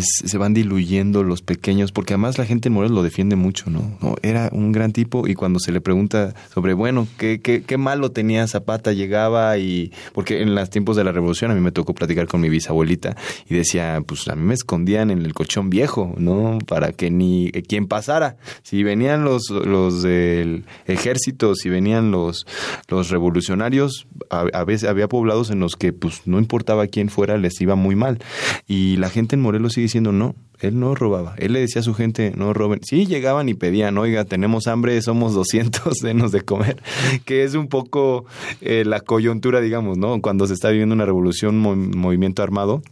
se van diluyendo los pequeños, porque además la gente en Morelos lo defiende mucho, ¿no? Era un gran tipo y cuando se le pregunta sobre, bueno, ¿qué, qué, qué malo tenía Zapata? Llegaba y, porque en los tiempos de la revolución a mí me tocó platicar con mi bisabuelita y decía, pues a mí me escondían en el colchón viejo, ¿no? Para que ni quien pasara. Si venían los, los del ejército, si venían los, los revolucionarios, a, veces había poblados en los que pues no importaba quién fuera, les iba muy mal. Y la gente en Morelos sigue diciendo no. Él no robaba. Él le decía a su gente, no roben. Sí, llegaban y pedían, oiga, tenemos hambre, somos 200, denos de comer. Que es un poco eh, la coyuntura, digamos, ¿no? Cuando se está viviendo una revolución, movimiento armado,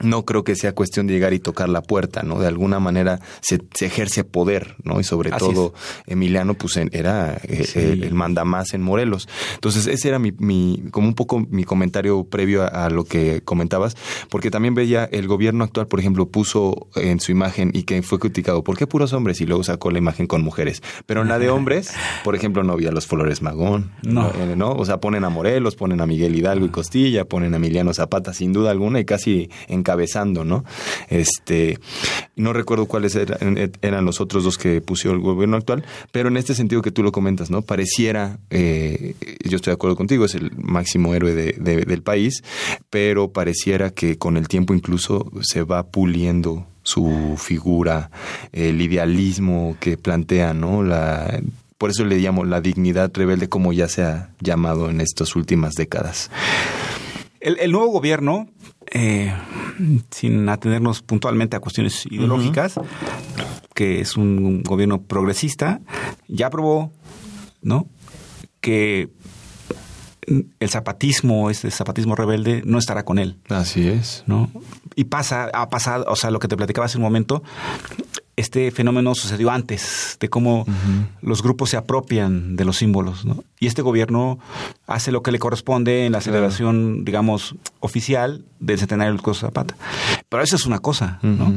no creo que sea cuestión de llegar y tocar la puerta, ¿no? De alguna manera se, ejerce poder, ¿no? Y sobre todo Emiliano, pues era eh, el, manda más en Morelos. Entonces, ese era mi, mi, como un poco mi comentario previo a, lo que comentabas, porque también veía el gobierno actual, por ejemplo, puso en su imagen y que fue criticado, ¿por qué puros hombres? Y luego sacó la imagen con mujeres. Pero en la de hombres, por ejemplo, no había los Flores Magón, no. ¿no? O sea, ponen a Morelos, ponen a Miguel Hidalgo y Costilla, ponen a Emiliano Zapata, sin duda alguna, y casi encabezando, ¿no? Este, no recuerdo cuáles eran, los otros dos que puso el gobierno actual, pero en este sentido que tú lo comentas, ¿no? Pareciera, eh, yo estoy de acuerdo contigo, es el máximo héroe del país, pero pareciera que con el tiempo incluso se va puliendo su figura, el idealismo que plantea, ¿no? La, por eso le llamo la dignidad rebelde como ya se ha llamado en estas últimas décadas. El, nuevo gobierno, eh, sin atenernos puntualmente a cuestiones ideológicas, que es un gobierno progresista, ya aprobó, ¿no? Que el zapatismo, este zapatismo rebelde, no estará con él. Así es. ¿No? Y pasa, ha pasado, o sea, lo que te platicaba hace un momento, este fenómeno sucedió antes, de cómo los grupos se apropian de los símbolos, ¿no? Y este gobierno hace lo que le corresponde en la celebración, digamos, oficial del centenario del Coso Zapata. Pero eso es una cosa, ¿no?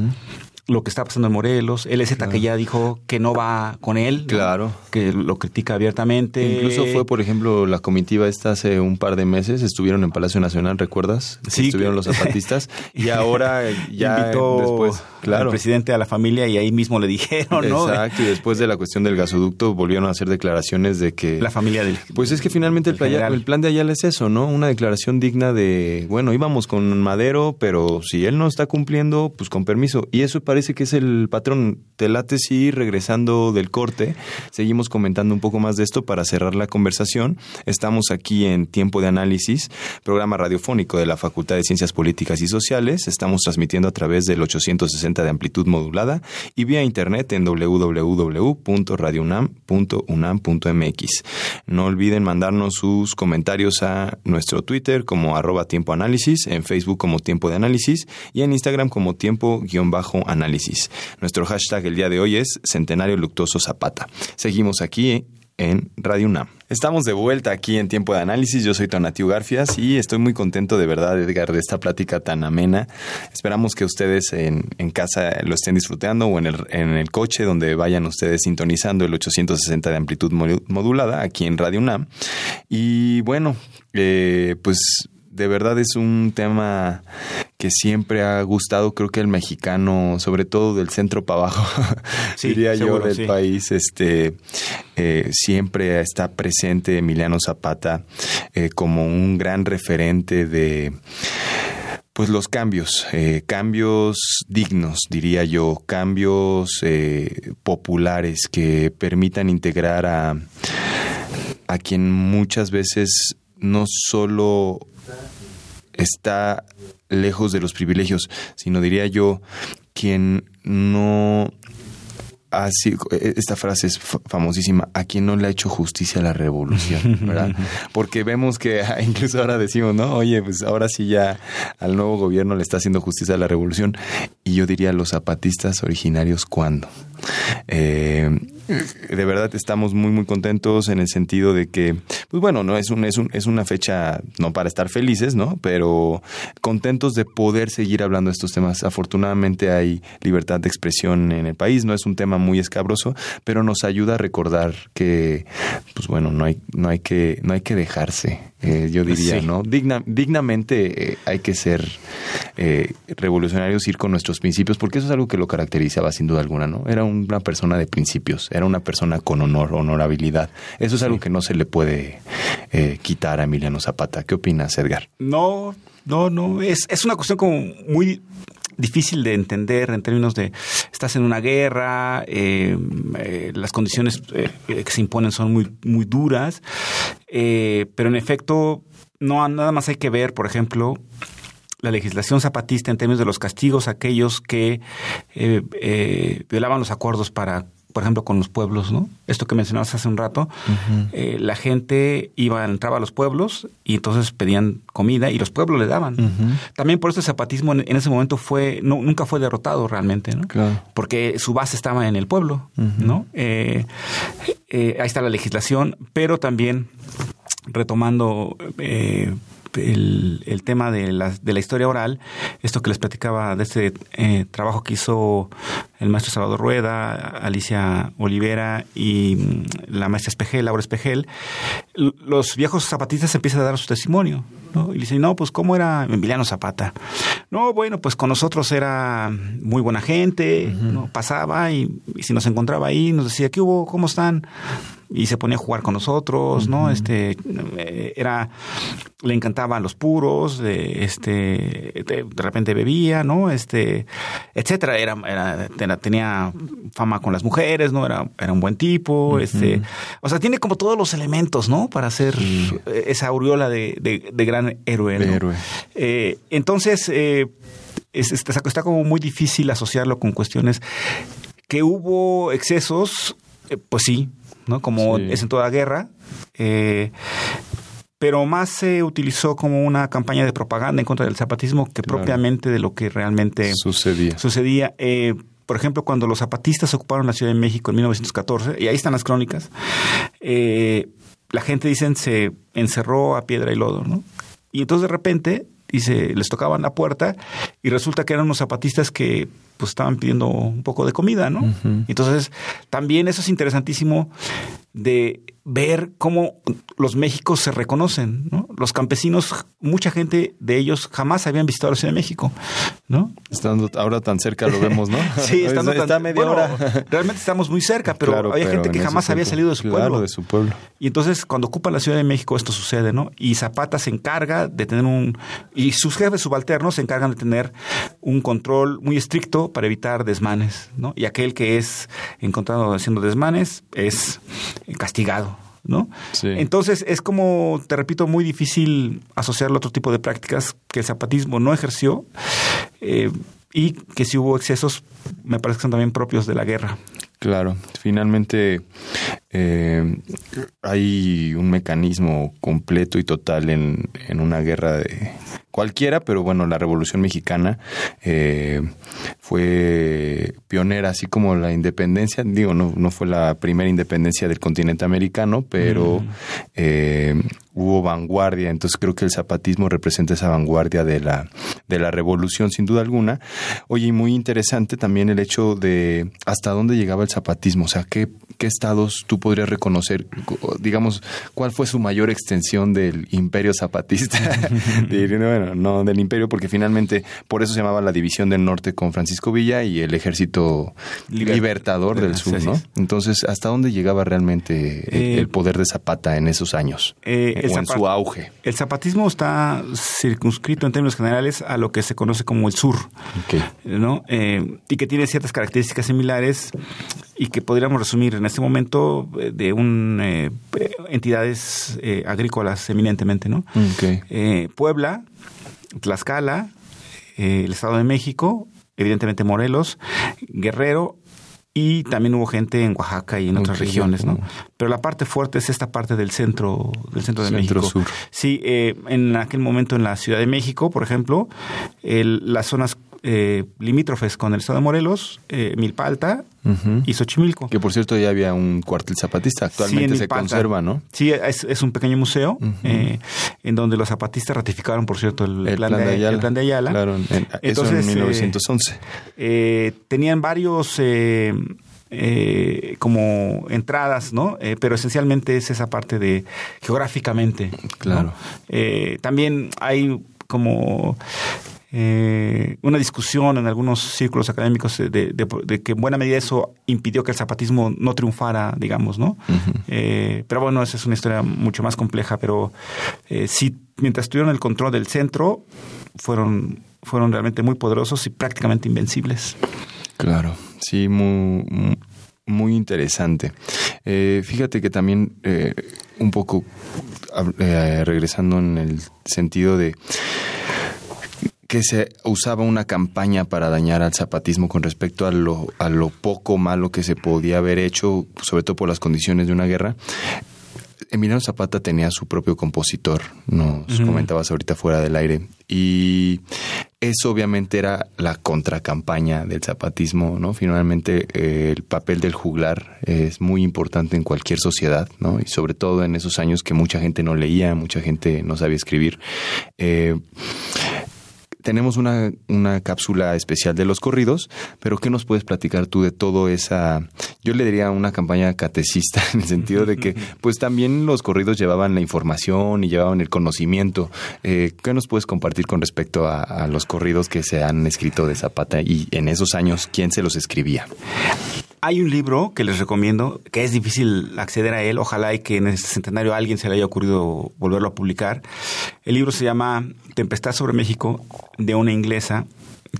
Lo que está pasando en Morelos, LZ que ya dijo que no va con él, claro, que lo critica abiertamente. Incluso fue, por ejemplo, la comitiva esta hace un par de meses, estuvieron en Palacio Nacional, ¿recuerdas? Sí, estuvieron los zapatistas y ahora ya invitó después, claro, al presidente a la familia y ahí mismo le dijeron, ¿no? Exacto, y después de la cuestión del gasoducto volvieron a hacer declaraciones de que la familia del Pues es que finalmente el, el plan de Ayala es eso, ¿no? Una declaración digna de, bueno, íbamos con Madero, pero si él no está cumpliendo, pues con permiso. Y eso parece que es el patrón, te late si regresando del corte, seguimos comentando un poco más de esto para cerrar la conversación. Estamos aquí en Tiempo de Análisis, programa radiofónico de la Facultad de Ciencias Políticas y Sociales. Estamos transmitiendo a través del 860 de amplitud modulada y vía internet en www.radiounam.unam.mx. No olviden mandarnos sus comentarios a nuestro Twitter como arroba tiempo análisis, en Facebook como tiempo de análisis y en Instagram como tiempo-análisis. Nuestro hashtag el día de hoy es Centenario Luctuoso Zapata. Seguimos aquí en Radio UNAM. Estamos de vuelta aquí en Tiempo de Análisis. Yo soy Tonatiu Garfias y estoy muy contento de verdad, Edgar, de esta plática tan amena. Esperamos que ustedes en, casa lo estén disfrutando o en el, en el coche donde vayan ustedes sintonizando el 860 de amplitud modulada aquí en Radio UNAM. Y bueno, eh, pues de verdad es un tema que siempre ha gustado, creo que el mexicano, sobre todo del centro para abajo, diría yo, del país, este, eh, siempre está presente Emiliano Zapata eh, como un gran referente de pues los cambios, eh, cambios dignos, diría yo, cambios populares que permitan integrar a, a quien muchas veces no solo está lejos de los privilegios, sino diría yo, quien no así esta frase es famosísima a quien no le ha hecho justicia a la revolución ¿verdad? porque vemos que ah, incluso ahora decimos no oye pues ahora sí ya al nuevo gobierno le está haciendo justicia a la revolución y yo diría los zapatistas originarios cuándo eh, de verdad estamos muy muy contentos en el sentido de que pues bueno no es un, es un es una fecha no para estar felices no pero contentos de poder seguir hablando de estos temas afortunadamente hay libertad de expresión en el país no es un tema muy escabroso pero nos ayuda a recordar que pues bueno no hay no hay que no hay que dejarse eh, yo diría, ¿no? Digna, dignamente eh, hay que ser eh, revolucionarios, ir con nuestros principios, porque eso es algo que lo caracterizaba sin duda alguna, ¿no? Era una persona de principios, era una persona con honor, honorabilidad. Eso es algo que no se le puede quitar a Emiliano Zapata. ¿Qué opinas, Edgar? No, no, no, es, es una cuestión como muy difícil de entender en términos de estás en una guerra, eh, eh, las condiciones eh, que se imponen son muy, muy duras, pero en efecto no nada más hay que ver, por ejemplo, la legislación zapatista en términos de los castigos a aquellos que violaban los acuerdos para por ejemplo, con los pueblos, ¿no? Esto que mencionabas hace un rato, eh, la gente iba, entraba a los pueblos y entonces pedían comida y los pueblos le daban. También por eso el zapatismo en, ese momento fue, no, nunca fue derrotado realmente, ¿no? Porque su base estaba en el pueblo, ¿no? Eh, eh, ahí está la legislación, pero también retomando el, el, tema de la, de la historia oral, esto que les platicaba de este eh, trabajo que hizo el maestro Salvador Rueda, Alicia Olivera y mm, la maestra Espejel, Laura Espejel, los viejos zapatistas empiezan a dar su testimonio. ¿no? Y dicen, no, pues ¿cómo era Emiliano Zapata? No, bueno, pues con nosotros era muy buena gente, ¿no? pasaba y, y, si nos encontraba ahí nos decía, ¿qué hubo? ¿Cómo están? Y se ponía a jugar con nosotros, ¿no? Este eh, era le encantaban los puros, este de, repente bebía, ¿no? Este etcétera, era, era, tenía fama con las mujeres, ¿no? Era era un buen tipo, este, o sea, tiene como todos los elementos, ¿no? Para ser esa aureola de, de, gran héroe. héroe. Eh, entonces eh, está como muy difícil asociarlo con cuestiones que hubo excesos, eh, pues sí, ¿no? Como es en toda guerra. Eh, pero más se utilizó como una campaña de propaganda en contra del zapatismo que propiamente de lo que realmente sucedía. sucedía. Eh, por ejemplo, cuando los zapatistas ocuparon la Ciudad de México en 1914, y ahí están las crónicas, la gente, dicen, se encerró a piedra y lodo, ¿no? Y entonces de repente y se les tocaban la puerta y resulta que eran unos zapatistas que pues estaban pidiendo un poco de comida, ¿no? Entonces, también eso es interesantísimo de ver cómo los Méxicos se reconocen, ¿no? Los campesinos, mucha gente de ellos jamás habían visitado la Ciudad de México, ¿no? Estando ahora tan cerca lo vemos, ¿no? sí, estando tan, media hora. Realmente estamos muy cerca, pero hay gente que jamás había salido de su pueblo. de su pueblo. Y entonces cuando ocupa la Ciudad de México esto sucede, ¿no? Y Zapata se encarga de tener un y sus jefes subalternos se encargan de tener un control muy estricto para evitar desmanes, ¿no? Y aquel que es encontrado haciendo desmanes es castigado. ¿No? Entonces es como, te repito, muy difícil asociarlo a otro tipo de prácticas que el zapatismo no ejerció eh, y que si hubo excesos, me parece que son también propios de la guerra. Claro, finalmente eh, hay un mecanismo completo y total en, en una guerra de, cualquiera, pero bueno, la Revolución Mexicana eh, fue pionera, así como la independencia, digo, no, no fue la primera independencia del continente americano, pero mm. eh, hubo vanguardia, entonces creo que el zapatismo representa esa vanguardia de la, de la revolución, sin duda alguna. Oye, y muy interesante también el hecho de hasta dónde llegaba el zapatismo, o sea, qué, qué estados tú podrías reconocer, digamos, cuál fue su mayor extensión del imperio zapatista. bueno, no del imperio, porque finalmente por eso se llamaba la División del Norte con Francisco Villa y el Ejército Libertador del Sur, ¿no? Entonces, ¿hasta dónde llegaba realmente el, eh, poder de Zapata en esos años? Eh, o en su auge. El zapatismo está circunscrito en términos generales a lo que se conoce como el sur, ¿no? Eh, y que tiene ciertas características similares y que podríamos resumir en este momento de un entidades agrícolas eminentemente, ¿no? Puebla, Tlaxcala, eh, el Estado de México, evidentemente Morelos, Guerrero y también hubo gente en Oaxaca y en otras regiones, ¿no? Pero la parte fuerte es esta parte del centro, del centro de centro México. Sur. Sí, eh, en aquel momento en la Ciudad de México, por ejemplo, las zonas eh, limítrofes con el estado de Morelos, eh, Milpa Alta y Xochimilco. Que por cierto ya había un cuartel zapatista, actualmente se conserva, ¿no? Sí, es, un pequeño museo eh, en donde los zapatistas ratificaron, por cierto, el, plan, de, Ayala. El plan de Ayala. Claro, eso en 1911. Eh, tenían varios... como entradas, ¿no? pero esencialmente es esa parte de geográficamente. Claro. también hay como eh, una discusión en algunos círculos académicos de, que en buena medida eso impidió que el zapatismo no triunfara, digamos, ¿no? Eh, pero bueno, esa es una historia mucho más compleja, pero eh, sí, mientras tuvieron el control del centro, fueron, fueron realmente muy poderosos y prácticamente invencibles. Claro, sí, muy, muy interesante. Eh, fíjate que también un poco regresando en el sentido de que se usaba una campaña para dañar al zapatismo con respecto a lo, a lo poco malo que se podía haber hecho, sobre todo por las condiciones de una guerra. Emiliano Zapata tenía su propio compositor, nos comentabas ahorita fuera del aire, y eso obviamente era la contracampaña del zapatismo, ¿no? Finalmente eh, el papel del juglar es muy importante en cualquier sociedad, ¿no? Y sobre todo en esos años que mucha gente no leía, mucha gente no sabía escribir. Eh, tenemos una, una cápsula especial de los corridos, pero ¿qué nos puedes platicar tú de todo esa, yo le diría una campaña catecista, en el sentido de que pues también los corridos llevaban la información y llevaban el conocimiento. Eh, ¿Qué nos puedes compartir con respecto a, los corridos que se han escrito de Zapata y en esos años quién se los escribía? Hay un libro que les recomiendo, que es difícil acceder a él, ojalá y que en este centenario alguien se le haya ocurrido volverlo a publicar. El libro se llama Tempestad sobre México, de una inglesa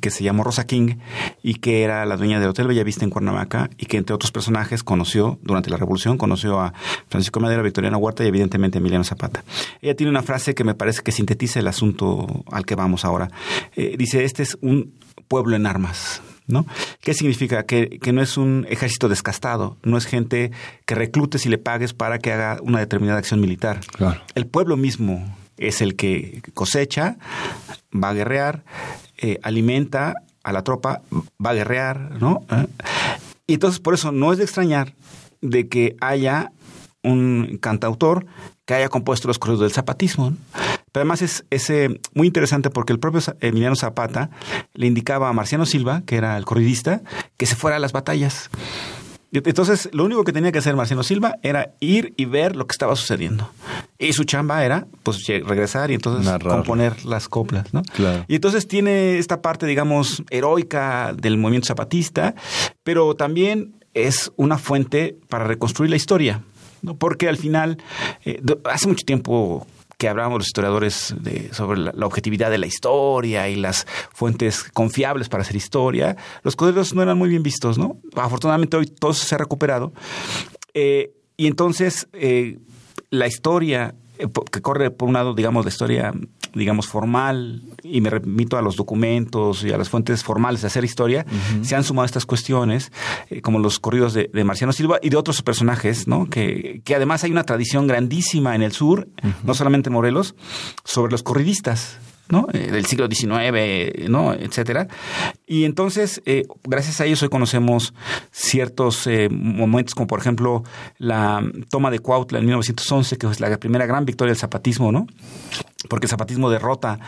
que se llamó Rosa King y que era la dueña del Hotel Bellavista en Cuernavaca y que entre otros personajes conoció durante la Revolución, conoció a Francisco Madera, Victoriana Huerta y evidentemente a Emiliano Zapata. Ella tiene una frase que me parece que sintetiza el asunto al que vamos ahora. Eh, dice, este es un pueblo en armas. ¿No? ¿Qué significa? Que, que, no es un ejército descastado, no es gente que reclutes y le pagues para que haga una determinada acción militar. Claro. El pueblo mismo es el que cosecha, va a guerrear, eh, alimenta a la tropa, va a guerrear, ¿no? ¿Eh? Y entonces por eso no es de extrañar de que haya un cantautor que haya compuesto los corridos del zapatismo. ¿no? Pero además es, es eh, muy interesante porque el propio Emiliano Zapata le indicaba a Marciano Silva, que era el corridista, que se fuera a las batallas. Entonces, lo único que tenía que hacer Marciano Silva era ir y ver lo que estaba sucediendo. Y su chamba era, pues, regresar y entonces Narrar. componer las coplas, ¿no? Claro. Y entonces tiene esta parte, digamos, heroica del movimiento zapatista, pero también es una fuente para reconstruir la historia. ¿no? Porque al final, eh, hace mucho tiempo hablábamos los historiadores sobre la, objetividad de la historia y las fuentes confiables para hacer historia, los corridos no eran muy bien vistos, ¿no? Afortunadamente hoy todo se ha recuperado. Eh, y entonces eh, la historia eh, que corre por un lado, digamos, la historia digamos, formal, y me remito a los documentos y a las fuentes formales de hacer historia, uh -huh. se han sumado estas cuestiones, eh, como los corridos de, de, Marciano Silva y de otros personajes, ¿no? Que, que además hay una tradición grandísima en el sur, uh -huh. no solamente en Morelos, sobre los corridistas. ¿no? Eh, del siglo XIX, ¿no? etcétera. Y entonces, eh, gracias a ellos hoy conocemos ciertos eh, momentos, como por ejemplo la toma de Cuautla en 1911, que es la primera gran victoria del zapatismo, ¿no? Porque el zapatismo derrota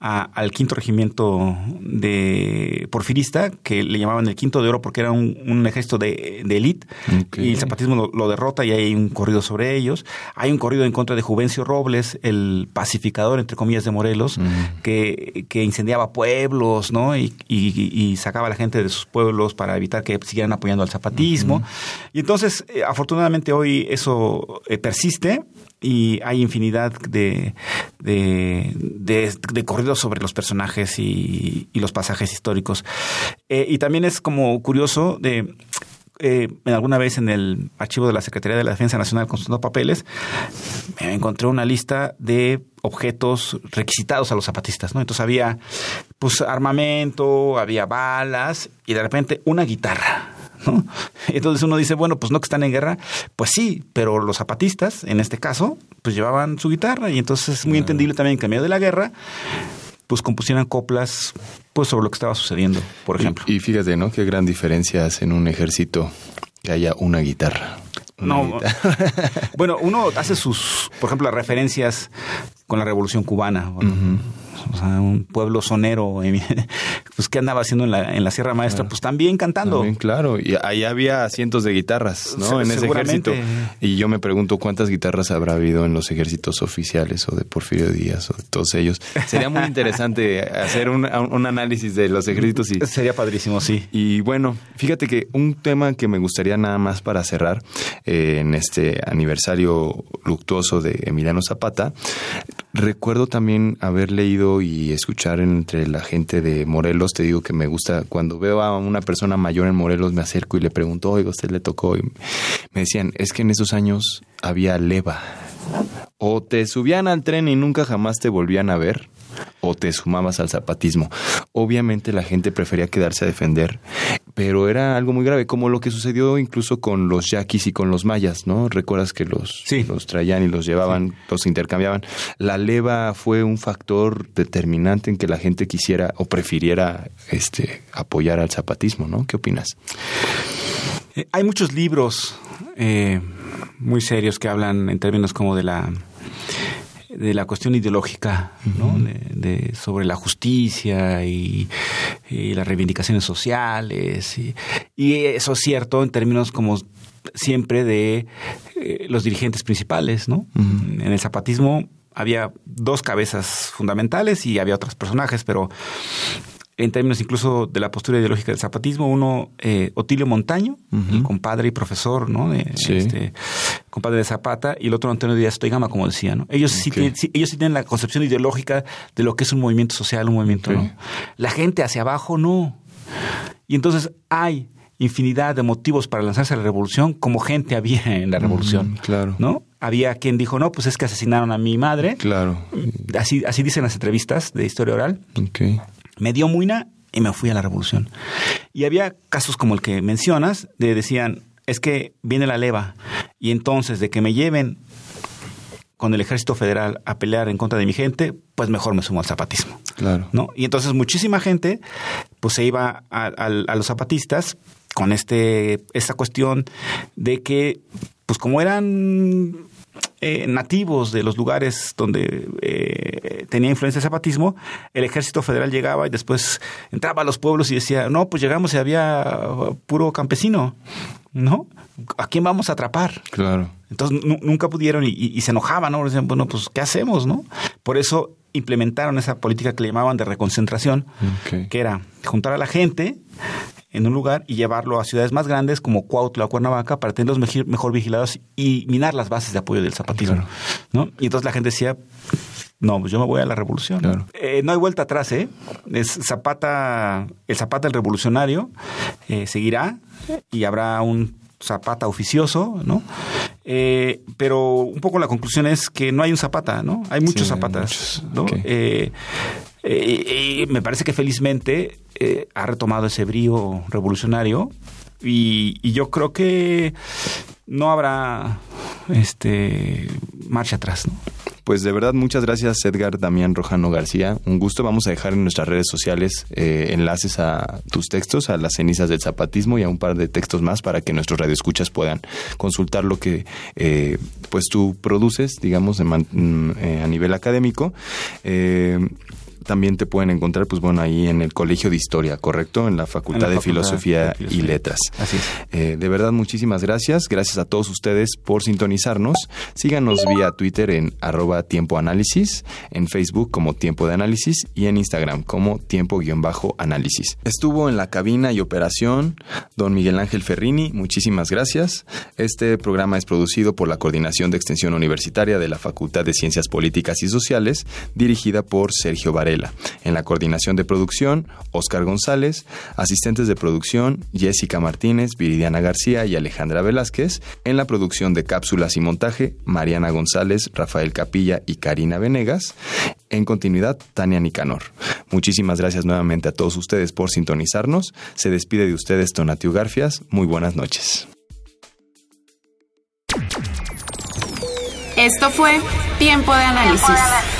a, al quinto regimiento de porfirista, que le llamaban el quinto de oro porque era un, un ejército de, élite, okay. y el zapatismo lo, lo, derrota y hay un corrido sobre ellos. Hay un corrido en contra de Juvencio Robles, el pacificador, entre comillas, de Morelos, uh -huh. que, que, incendiaba pueblos, ¿no? Y, y, y, sacaba a la gente de sus pueblos para evitar que siguieran apoyando al zapatismo. Uh -huh. Y entonces, eh, afortunadamente hoy eso eh, persiste y hay infinidad de, de, de, de corridos sobre los personajes y, los pasajes históricos. Eh, y también es como curioso de eh, alguna vez en el archivo de la Secretaría de la Defensa Nacional consultando papeles, me encontré una lista de objetos requisitados a los zapatistas, ¿no? Entonces había pues armamento, había balas y de repente una guitarra. ¿No? Entonces uno dice, bueno, pues no que están en guerra, pues sí, pero los zapatistas, en este caso, pues llevaban su guitarra y entonces es muy entendible también que en medio de la guerra, pues compusieran coplas pues sobre lo que estaba sucediendo, por ejemplo. Y, y fíjate, ¿no? Qué gran diferencia hace en un ejército que haya una guitarra. Una no, guitarra. bueno, uno hace sus, por ejemplo, las referencias con la Revolución Cubana. Uh -huh o sea, un pueblo sonero, pues qué andaba haciendo en la, en la Sierra Maestra, claro. pues también cantando. También, claro, y ahí había cientos de guitarras, ¿no? en ese ejército. Y yo me pregunto cuántas guitarras habrá habido en los ejércitos oficiales o de Porfirio Díaz o de todos ellos. Sería muy interesante hacer un, un, análisis de los ejércitos. Y, Sería padrísimo, sí. Y bueno, fíjate que un tema que me gustaría nada más para cerrar eh, en este aniversario luctuoso de Emiliano Zapata, recuerdo también haber leído y escuchar entre la gente de Morelos, te digo que me gusta, cuando veo a una persona mayor en Morelos me acerco y le pregunto, oiga, usted le tocó, y me decían, es que en esos años había leva, o te subían al tren y nunca jamás te volvían a ver, o te sumabas al zapatismo. Obviamente la gente prefería quedarse a defender, pero era algo muy grave, como lo que sucedió incluso con los yaquis y con los mayas, ¿no? Recuerdas que los, sí. los traían y los llevaban, sí. los intercambiaban. La leva fue un factor determinante en que la gente quisiera o prefiriera este, apoyar al zapatismo, ¿no? ¿Qué opinas? Eh, hay muchos libros eh, muy serios que hablan en términos como de la de la cuestión ideológica, ¿no? De, de, sobre la justicia y, y las reivindicaciones sociales. Y, y, eso es cierto en términos como siempre de eh, los dirigentes principales, ¿no? Uh -huh. En el zapatismo había dos cabezas fundamentales y había otros personajes, pero en términos incluso de la postura ideológica del zapatismo, uno, eh, Otilio Montaño, el compadre y profesor, ¿no? De, este, compadre de Zapata, y el otro Antonio Díaz Toigama, como decía, ¿no? Ellos, sí tienen, ellos sí tienen la concepción ideológica de lo que es un movimiento social, un movimiento, ¿no? La gente hacia abajo, no. Y entonces hay infinidad de motivos para lanzarse a la revolución, como gente había en la revolución. claro. ¿No? Había quien dijo, no, pues es que asesinaron a mi madre. Claro. Así, así dicen las entrevistas de historia oral. Okay me dio muina y me fui a la revolución. Y había casos como el que mencionas, de decían, es que viene la leva y entonces de que me lleven con el ejército federal a pelear en contra de mi gente, pues mejor me sumo al zapatismo. Claro. ¿no? Y entonces muchísima gente pues se iba a, a los zapatistas con este esta cuestión de que pues como eran eh, nativos de los lugares donde eh, tenía influencia el zapatismo, el ejército federal llegaba y después entraba a los pueblos y decía, no, pues llegamos y había puro campesino, ¿no? ¿A quién vamos a atrapar? Claro. Entonces nunca pudieron y, se enojaban, ¿no? Decían, bueno, pues ¿qué hacemos, no? Por eso implementaron esa política que le llamaban de reconcentración, que era juntar a la gente en un lugar y llevarlo a ciudades más grandes como Cuautla o Cuernavaca para tenerlos mejor vigilados y minar las bases de apoyo del zapatismo. ¿no? Y entonces la gente decía, no, pues yo me voy a la revolución. ¿no? Eh, hay vuelta atrás, ¿eh? Es Zapata, el Zapata el revolucionario eh, seguirá y habrá un Zapata oficioso, ¿no? Eh, pero un poco la conclusión es que no hay un Zapata, ¿no? Hay muchos Zapatas, ¿no? Y me parece que felizmente eh, ha retomado ese brío revolucionario y, yo creo que no habrá este marcha atrás. Pues de verdad, muchas gracias Edgar Damián Rojano García. Un gusto. Vamos a dejar en nuestras redes sociales eh, enlaces a tus textos, a las cenizas del zapatismo y a un par de textos más para que nuestros radioescuchas puedan consultar lo que eh, pues tú produces, digamos, mm, a nivel académico también te pueden encontrar, pues bueno, ahí en el Colegio de Historia, ¿correcto? En la Facultad, de, Filosofía y Letras. Así es. Eh, de verdad, muchísimas gracias. Gracias a todos ustedes por sintonizarnos. Síganos vía Twitter en arroba tiempo análisis, en Facebook como tiempo de análisis y en Instagram como tiempo-análisis. Estuvo en la cabina y operación don Miguel Ángel Ferrini. Muchísimas gracias. Este programa es producido por la Coordinación de Extensión Universitaria de la Facultad de Ciencias Políticas y Sociales, dirigida por Sergio En la coordinación de producción, Oscar González. Asistentes de producción, Jessica Martínez, Viridiana García y Alejandra Velázquez. En la producción de cápsulas y montaje, Mariana González, Rafael Capilla y Karina Venegas. En continuidad, Tania Nicanor. Muchísimas gracias nuevamente a todos ustedes por sintonizarnos. Se despide de ustedes Tonatiu Garfias. Muy buenas noches. Esto fue Tiempo de Análisis